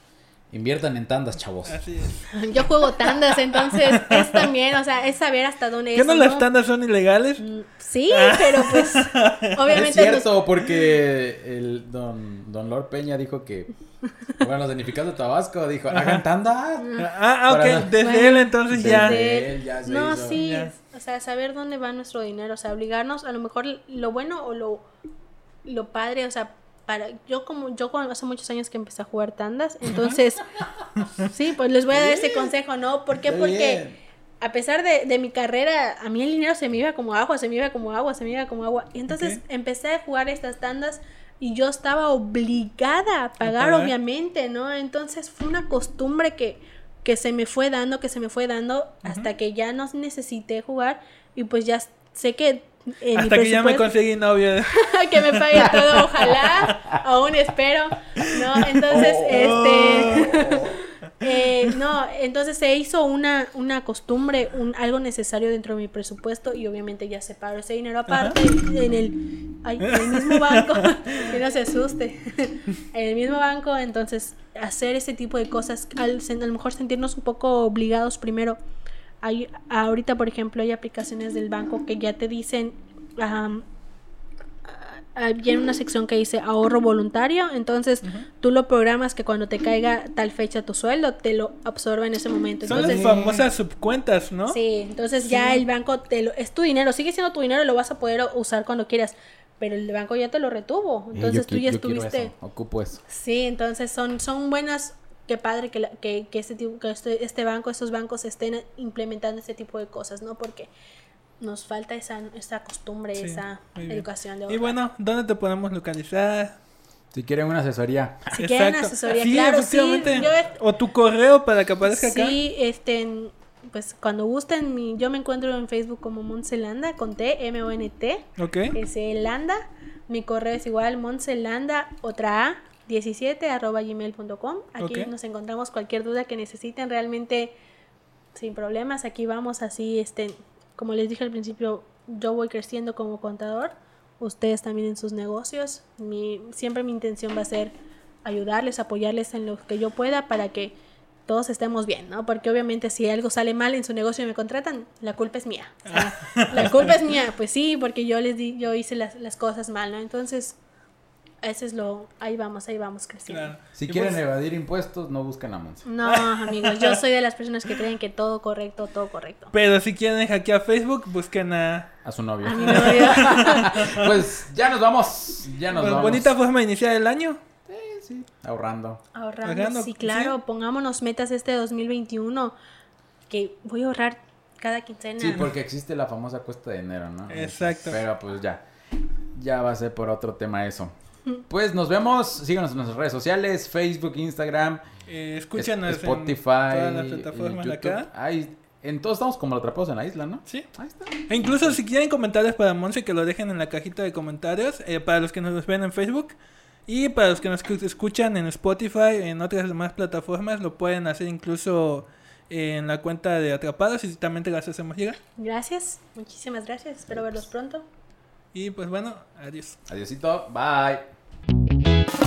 Inviertan en tandas, chavos. Así es. Yo juego tandas, entonces es también, o sea, es saber hasta dónde ¿Qué es. no las tandas son ilegales? Mm, Sí, pero pues Es obviamente nos- cierto, porque el don, don Lord Peña dijo que, bueno, los danificados de Tabasco dijo, hagan tanda. Ah, ah, ok. Para- Desde Bueno, él entonces ya. desde- él ya se no, hizo. sí, Ya. o sea, saber dónde va nuestro dinero, o sea, obligarnos a lo mejor lo bueno o lo, lo padre, o sea, para yo como yo cuando hace muchos años que empecé a jugar tandas, entonces sí, pues les voy a dar ese consejo, ¿no? ¿Por qué? Está Porque bien. a pesar de, de mi carrera, a mí el dinero se me iba como agua, se me iba como agua, se me iba como agua. Y entonces empecé a jugar estas tandas y yo estaba obligada a pagar, pagar. obviamente, ¿no? Entonces fue una costumbre que, que se me fue dando, que se me fue dando hasta que ya no necesité jugar y pues ya sé que... eh, Hasta que ya me conseguí novio. que me pague todo, ojalá, aún espero, ¿no? Entonces, este, eh, no, entonces se hizo una, una costumbre, un, algo necesario dentro de mi presupuesto y obviamente ya separo ese dinero aparte en el, ay, en el mismo banco, que no se asuste, en el mismo banco, entonces hacer ese tipo de cosas, al, a lo mejor sentirnos un poco obligados primero. Hay, ahorita, por ejemplo, hay aplicaciones del banco que ya te dicen, am, viene una sección que dice ahorro voluntario, entonces tú lo programas que cuando te caiga tal fecha tu sueldo, te lo absorba en ese momento. Son las Entonces, famosas subcuentas, ¿no? sí, entonces ya el banco te lo, es tu dinero, sigue siendo tu dinero, lo vas a poder usar cuando quieras, pero el banco ya te lo retuvo, Eh, entonces yo tú ya yo estuviste... eso, ocupo eso. Sí, entonces son, son buenas, qué padre que, la- que, que, este, tipo- que este, este banco, estos bancos estén implementando este tipo de cosas, ¿no? Porque nos falta esa, esa costumbre, Sí, esa educación de Y bueno, ¿dónde te podemos localizar? Si quieren una asesoría, Si quieren asesoría, Sí, claro, sí. efectivamente. Yo he- O tu correo para que aparezca acá. Sí, este, pues cuando gusten, mi- yo me encuentro en Facebook como Monselanda, con T, M-O-N-T, Ok. es Landa. Mi correo es igual, monselanda, otra A, 17, arroba gmail.com. Aquí Ok. nos encontramos cualquier duda que necesiten, realmente sin problemas. Aquí vamos así, este, como les dije al principio, yo voy creciendo como contador, ustedes también en sus negocios. Mi, siempre mi intención va a ser ayudarles, apoyarles en lo que yo pueda para que todos estemos bien, ¿no? Porque obviamente si algo sale mal en su negocio y me contratan, la culpa es mía. O sea, la culpa es mía, pues sí, porque yo les di, yo hice las, las cosas mal, ¿no? Entonces, eso es lo, ahí vamos, ahí vamos creciendo. Claro. si Y quieren pues, evadir impuestos, no busquen a Monse. No, amigos, yo soy de las personas que creen que todo correcto, todo correcto. Pero si quieren hackear Facebook, busquen a. A su novio. A mi novio. Pues ya nos vamos. Ya nos Pues, vamos. bonita forma de iniciar el año. Sí, ahorrando. Ahorrando, Ahorrando, sí, claro, sí. pongámonos metas este 2021, que voy a ahorrar cada quincena. Sí, porque existe la famosa cuesta de enero, ¿no? Exacto. Pero pues ya. Ya va a ser por otro tema eso. Pues nos vemos. Síganos en nuestras redes sociales: Facebook, Instagram, Eh, escúchanos Spotify, en todas las plataformas YouTube. acá. Ay, En todos estamos como atrapados en la isla, ¿no? Sí. Ahí está. E incluso si quieren comentarios para Monse, que lo dejen en la cajita de comentarios. eh, para los que nos ven en Facebook. Y para los que nos escu- escuchan en Spotify, en otras demás plataformas, lo pueden hacer incluso en la cuenta de Atrapados y también te las hacemos llegar. Gracias, muchísimas gracias. Espero verlos pronto. Y pues bueno, adiós. Adiosito. Bye. Música